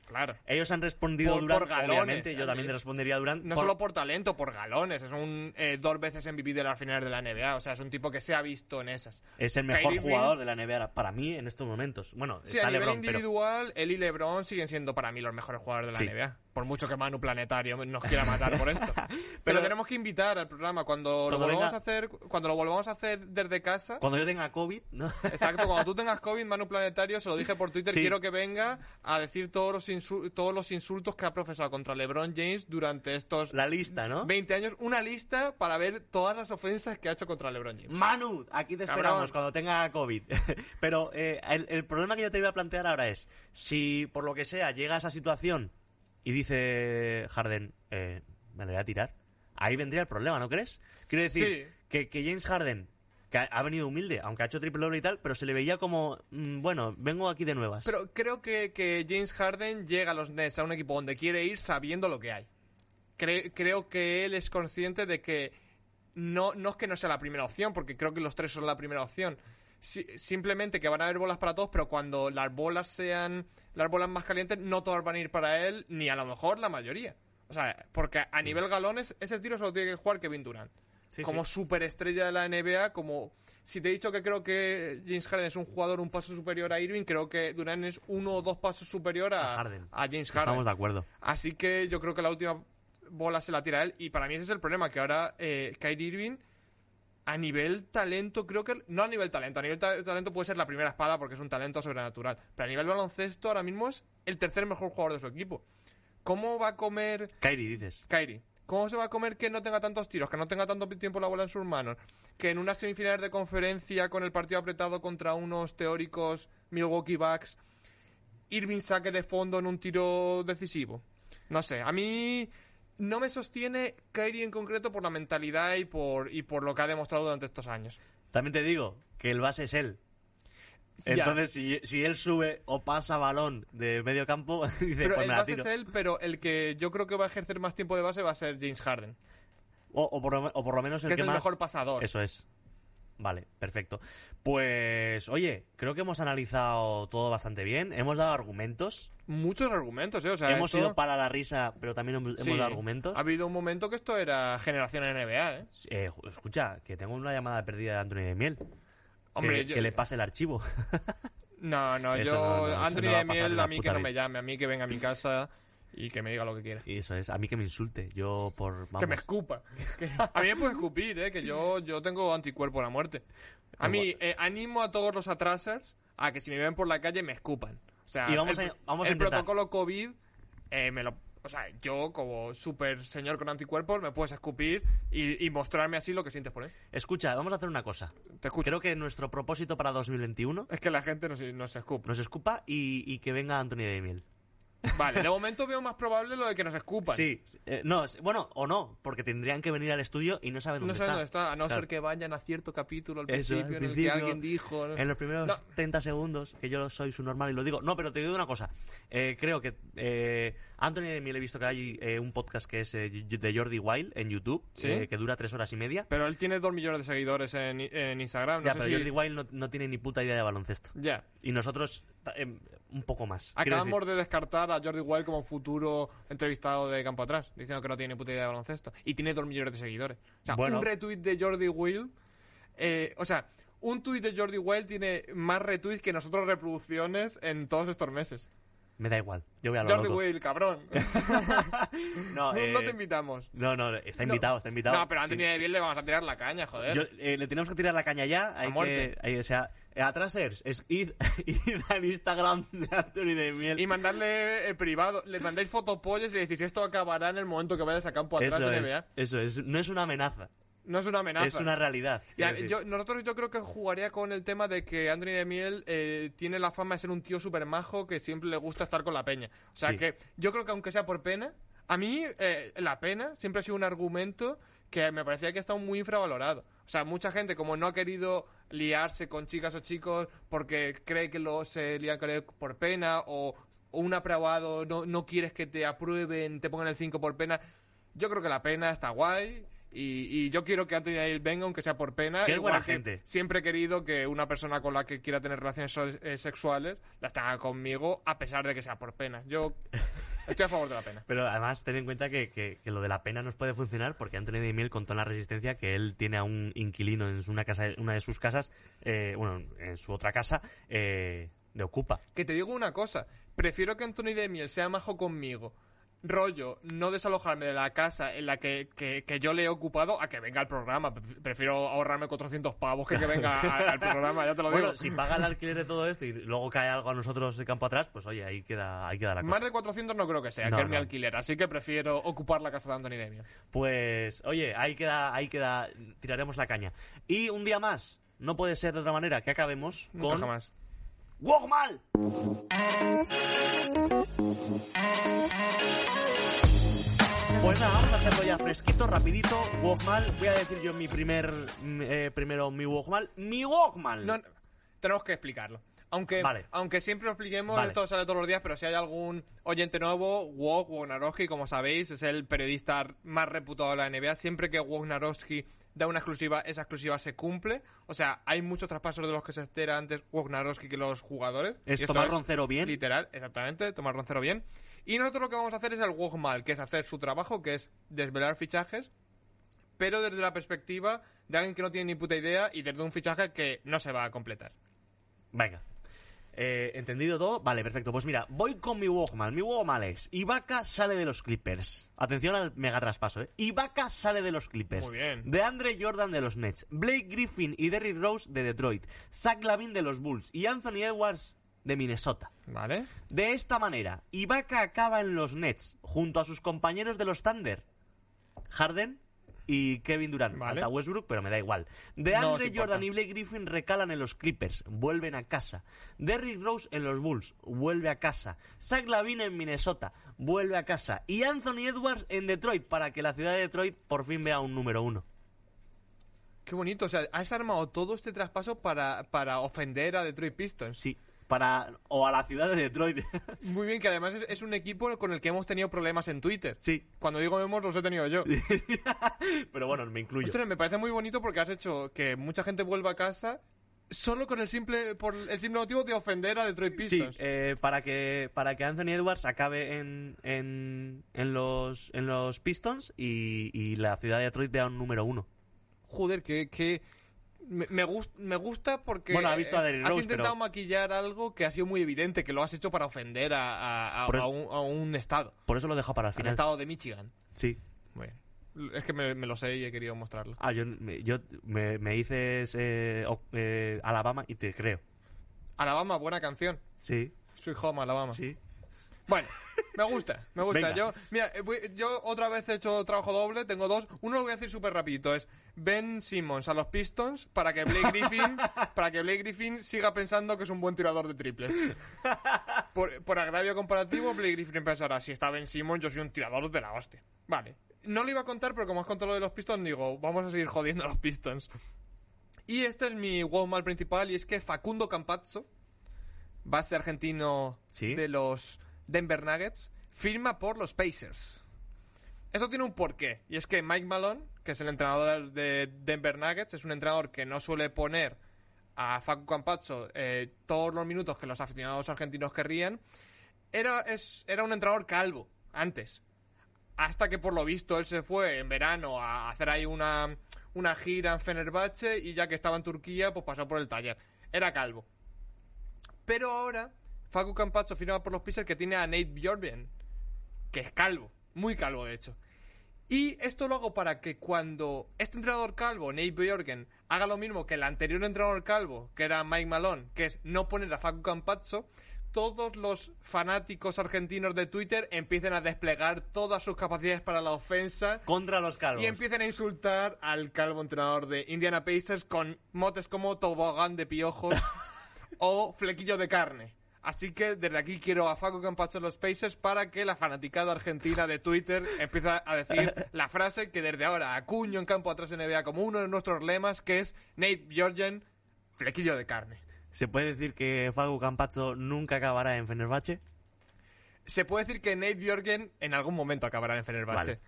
Claro. Ellos han respondido Por- Durant, por galones, obviamente, yo a también respondería Durant. No por- solo por talento, por galones. Es un eh, dos veces MVP de las finales de la NBA. O sea, es un tipo que se ha visto en esas. Es el mejor Kyrie Irving- jugador de la NBA para mí en estos momentos. Bueno, Sí, está a nivel LeBron, pero... individual, él y LeBron siguen siendo para mí los mejores jugadores de la Sí. NBA. Por mucho que Manu Planetario nos quiera matar por esto. Pero, Pero- tenemos que invitar al programa cuando, lo volvamos venga- a hacer, cuando lo volvamos a hacer desde casa. Cuando yo tenga COVID, ¿no? Exacto, cuando tú tengas COVID, Manu Planetario, se lo dije por Twitter, Sí. quiero que venga a decir todos los, insu- todos los insultos que ha profesado contra LeBron James durante estos La lista, ¿no? 20 años. Una lista para ver todas las ofensas que ha hecho contra LeBron James. Manu, aquí te Cabrón. esperamos cuando tenga COVID. Pero eh, el, el problema que yo te iba a plantear ahora es, si por lo que sea llega a esa situación y dice Harden, eh, me lo voy a tirar, ahí vendría el problema, ¿no crees? Quiero decir, Sí. que, que James Harden, que ha, ha venido humilde, aunque ha hecho triple doble y tal, pero se le veía como, mm, bueno, vengo aquí de nuevas. Pero creo que, que James Harden llega a los Nets, a un equipo donde quiere ir sabiendo lo que hay. Cre- creo que él es consciente de que no, no es que no sea la primera opción, porque creo que los tres son la primera opción. Si- simplemente que van a haber bolas para todos, pero cuando las bolas sean las bolas más calientes, no todas van a ir para él, ni a lo mejor la mayoría. O sea, porque a nivel galones, ese tiro solo tiene que jugar Kevin Durant. Sí, como sí. superestrella de la NBA, como si te he dicho que creo que James Harden es un jugador un paso superior a Irving, creo que Durant es uno o dos pasos superior a, A Harden. a James Harden. Estamos de acuerdo. Así que yo creo que la última bola se la tira él. Y para mí ese es el problema, que ahora eh, Kyrie Irving, a nivel talento, creo que... No a nivel talento, a nivel ta- talento puede ser la primera espada porque es un talento sobrenatural. Pero a nivel baloncesto ahora mismo es el tercer mejor jugador de su equipo. ¿Cómo va a comer Kyrie, dices. Kyrie? ¿Cómo se va a comer que no tenga tantos tiros, que no tenga tanto tiempo la bola en sus manos? Que en unas semifinales de conferencia con el partido apretado contra unos teóricos Milwaukee Bucks, Irving saque de fondo en un tiro decisivo. No sé, a mí no me sostiene Kyrie en concreto por la mentalidad y por, y por lo que ha demostrado durante estos años. También te digo que el base es él. Entonces, si, si él sube o pasa balón de medio campo, dice, Pero pues el base es él, pero el que yo creo que va a ejercer más tiempo de base va a ser James Harden, O, o por, lo- o por lo menos el que que, es el más... mejor pasador. Eso es. Vale, perfecto. Pues, oye, creo que hemos analizado todo bastante bien. Hemos dado argumentos. Muchos argumentos, ¿eh? O sea, hemos esto- ido para la risa, pero también hemos, Sí, dado argumentos. Ha habido un momento que esto era generación NBA, ¿eh? Eh, escucha, que tengo una llamada perdida de Anthony de Miel. Hombre, que, yo- que le pase el archivo. No, no, Eso yo, no, no, Anthony no a de Miel, la a mí que no me llame, a mí que venga a mi casa y que me diga lo que quiera. y eso es, a mí que me insulte. Yo por... Que me escupa. Que- a mí me puede escupir, ¿eh? Que yo, yo tengo anticuerpo a la muerte. A mí, eh, animo a todos los atrasers a que si me ven por la calle me escupan. O sea, Y vamos el, a- vamos el protocolo COVID eh, me lo... O sea, yo como super señor con anticuerpos me puedes escupir y, y mostrarme así lo que sientes por él. Escucha, vamos a hacer una cosa. Te escucho. Creo que nuestro propósito para 2021 Es que la gente no se, no se escupa. nos escupa y, y que venga Anthony de Miel. Vale, de momento veo más probable lo de que nos escupan. Sí, eh, no, bueno, o no, porque tendrían que venir al estudio y no saben dónde No está. dónde está, a no Claro. ser que vayan a cierto capítulo al Eso, principio, en el que alguien dijo... ¿no? En los primeros No. 30 segundos, que yo soy su normal y lo digo. No, pero te digo una cosa. Eh, creo que eh, Anthony de Miel he visto que hay eh, un podcast que es de Jordi Wild en YouTube, ¿Sí? que dura tres horas y media. Pero él tiene dos millones de seguidores en, en Instagram. No ya, sé pero si... Jordi Wild no, no tiene ni puta idea de baloncesto. Ya. Y nosotros, un poco más. Acabamos de descartar a Jordi Wild como futuro entrevistado de campo atrás, diciendo que no tiene puta idea de baloncesto. Y tiene dos millones de seguidores. O sea, Bueno. un retweet de Jordi Wild. eh, o sea, un tweet de Jordi Wild tiene más retweets que nosotros reproducciones en todos estos meses. Me da igual. Yo voy a lo Jordi. Wild, cabrón. No, no, eh, no te invitamos. no, no, está No. invitado, está invitado. No, pero a Anthony Sí. de Biel le vamos a tirar la caña, joder. Yo, eh, le tenemos que tirar la caña ya. Hay muerte. que, hay- o sea, eh, atrasers, es id, id al Instagram de Anthony de Miel. Y mandarle eh, privado. Le mandáis fotopolles y le decís esto acabará en el momento que vayas a campo atrás Eso es, NBA. eso es, no es una amenaza, No es una amenaza. es una realidad. Y a- yo, nosotros yo creo que jugaría con el tema de que Anthony de Miel eh, tiene la fama de ser un tío súper majo que siempre le gusta estar con la peña. O sea Sí. que yo creo que aunque sea por pena, a mí eh, la pena siempre ha sido un argumento que me parecía que ha estado muy infravalorado. O sea, mucha gente como no ha querido liarse con chicas o chicos porque cree que lo, se lían con él por pena o, o un aprobado, no, no quieres que te aprueben, te pongan el 5 por pena. Yo creo que la pena está guay. Y, y yo quiero que Anthony Davis venga, aunque sea por pena. Igual buena que gente. Siempre he querido que una persona con la que quiera tener relaciones eh, sexuales las tenga conmigo, a pesar de que sea por pena. Yo estoy a favor de la pena. Pero además, ten en cuenta que, que- que lo de la pena nos puede funcionar porque Anthony de Miel contó en la resistencia que él tiene a un inquilino en una, casa, una de sus casas, eh, bueno, en su otra casa, eh, de Ocupa. Que te digo una cosa, prefiero que Anthony Demiel sea majo conmigo. Rollo, no desalojarme de la casa en la que, que- que yo le he ocupado a que venga al programa. Pref- Prefiero ahorrarme 400 pavos que que venga a- al programa, ya te lo digo. Bueno, si paga el alquiler de todo esto y luego cae algo a nosotros de campo atrás, pues oye, ahí queda, ahí queda la cosa. Más de 400 no creo que sea, No, que es mi alquiler. Así que prefiero ocupar la casa de Anthony Demiel. Pues, oye, ahí queda, ahí queda, tiraremos la caña. Y un día más, no puede ser de otra manera que acabemos Nunca con jamás. Wogmal. Pues nada, vamos a hacerlo ya fresquito, rapidito. Wogmal, voy a decir yo mi primer, mm, eh, primero mi Wogmal. Mi Wogmal. No, no, tenemos que explicarlo. Aunque, Vale. aunque siempre lo expliquemos, Vale. esto sale todos los días, pero si hay algún oyente nuevo, Woj Wognarowski, como sabéis, es el periodista más reputado de la NBA. Siempre que Wognarowski da una exclusiva, esa exclusiva se cumple. O sea, hay muchos traspasos de los que se entera antes Wognarowski que los jugadores. Es Y Tomás Roncero bien. Literal, exactamente, Tomás Roncero bien. Y nosotros lo que vamos a hacer es el Wogmal, que es hacer su trabajo, que es desvelar fichajes, pero desde la perspectiva de alguien que no tiene ni puta idea y desde un fichaje que no se va a completar. Venga. Eh, ¿Entendido todo? Vale, perfecto. Pues mira, voy con mi Wogmal. Mi Wogmal es Ibaka sale de los Clippers. Atención al mega traspaso, ¿eh? Ibaka sale de los Clippers. Muy bien. De Andre Jordan de los Nets. Blake Griffin y Derrick Rose de Detroit. Zach Lavin de los Bulls. Y Anthony Edwards de Minnesota. ¿Vale? De esta manera, Ibaka acaba en los Nets junto a sus compañeros de los Thunder. Harden, y Kevin Durant. Vale. Falta Westbrook, pero me da igual. De Andre. Jordan y Blake Griffin recalan en los Clippers, vuelven a casa. Derrick Rose en los Bulls, vuelve a casa. Zach Lavine en Minnesota, vuelve a casa. Y Anthony Edwards en Detroit, para que la ciudad de Detroit por fin vea un número uno. Qué bonito, o sea, has armado todo este traspaso para, para ofender a Detroit Pistons. Sí, para... o a la ciudad de Detroit. Muy bien, que además es, es un equipo con el que hemos tenido problemas en Twitter. sí, Cuando digo hemos, los he tenido yo. pero bueno, me incluyo. Ostras, me parece muy bonito porque has hecho que mucha gente vuelva a casa solo con el simple por el simple motivo de ofender a Detroit Sí, Pistons. eh, para que para que Anthony Edwards acabe en, en, en los en los Pistons y, y la ciudad de Detroit vea un número uno. Joder, que, que me, me, gust- me gusta porque Bueno, ha visto a Derrick has intentado pero- maquillar algo que ha sido muy evidente, que lo has hecho para ofender a, a- un, estado, Por eso lo dejo para el al final. estado de Michigan. Sí. Bien. Es que me, me lo sé y he querido mostrarlo. Ah, yo, me- yo me, me dices eh, eh, Alabama y te creo. Alabama, buena canción. Sí, Soy home, Alabama. sí. Bueno, me gusta, me gusta. Venga. Yo, mira, eh, yo otra vez he hecho trabajo doble, tengo dos. Uno lo voy a decir súper rapidito, es Ben Simmons a los Pistons para que Blake Griffin, para que Blake Griffin siga pensando que es un buen tirador de triples. Por, por agravio comparativo, Blake Griffin pensará, si está Ben Simmons, yo soy un tirador de la hostia. Vale. No lo iba a contar, pero como has contado lo de los Pistons, digo, vamos a seguir jodiendo a los Pistons. Y este es mi wow mal principal, y es que Facundo Campazzo, base argentino Sí. de los Denver Nuggets, firma por los Pacers. Eso tiene un porqué, y es que Mike Malone, que es el entrenador de Denver Nuggets, es un entrenador que no suele poner a Facu Campazzo eh, todos los minutos que los aficionados argentinos querrían. Era, es, era un entrenador calvo, antes. Hasta que por lo visto él se fue en verano a hacer ahí una, una gira en Fenerbahce y ya que estaba en Turquía, pues pasó por el taller. Era calvo. Pero ahora, Facu Campazzo firma por los Pacers que tiene a Nate Bjorkgren, que es calvo, muy calvo de hecho. Y esto lo hago para que cuando este entrenador calvo, Nate Bjorkgren, haga lo mismo que el anterior entrenador calvo, que era Mike Malone, que es no poner a Facu Campazzo, todos los fanáticos argentinos de Twitter empiecen a desplegar todas sus capacidades para la ofensa Contra los calvos. y empiecen a insultar al calvo entrenador de Indiana Pacers con motes como tobogán de piojos o flequillo de carne. Así que desde aquí quiero a Facu Campacho en los Pacers para que la fanaticada argentina de Twitter empiece a decir la frase que desde ahora acuño en campo atrás NBA como uno de nuestros lemas, que es Nate Bjorgen, flequillo de carne. ¿Se puede decir que Fagu Campazzo nunca acabará en Fenerbahce? Se puede decir que Nate Bjorgen en algún momento acabará en Fenerbahce. Vale.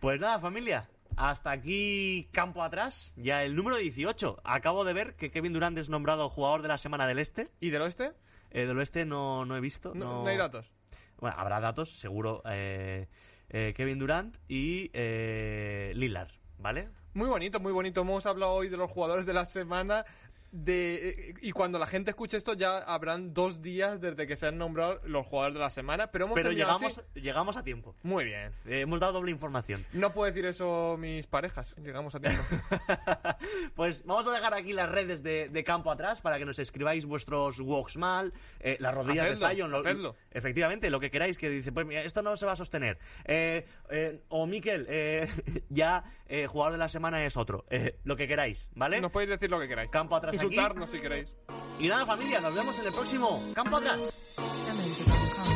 Pues nada, familia. Hasta aquí campo atrás. Ya el número 18. Acabo de ver que Kevin Durant es nombrado jugador de la semana del Este. ¿Y del oeste? Eh, del Oeste no, no he visto. No, no- no hay datos. Bueno, habrá datos, seguro. eh, eh, Kevin Durant y eh, Lillard, ¿vale? Muy bonito, muy bonito. Hemos hablado hoy de los jugadores de la semana. De, eh, y cuando la gente escuche esto ya habrán dos días desde que se han nombrado los jugadores de la semana. Pero hemos Pero terminado llegamos, así. llegamos a tiempo. Muy bien. Eh, hemos dado doble información. No puedo decir eso mis parejas. Llegamos a tiempo. Pues vamos a dejar aquí las redes de, de campo atrás para que nos escribáis vuestros walks mal, eh, las rodillas Hacedlo, de Sion. lo- hacedlo. efectivamente, lo que queráis, que dice, pues mira, esto no se va a sostener. Eh, eh, o Miquel, eh, ya jugador de la semana es otro. Lo que queráis, ¿vale? Nos podéis decir lo que queráis. Campo atrás. Insultarnos si queréis. Y nada, familia, nos vemos en el próximo campo atrás.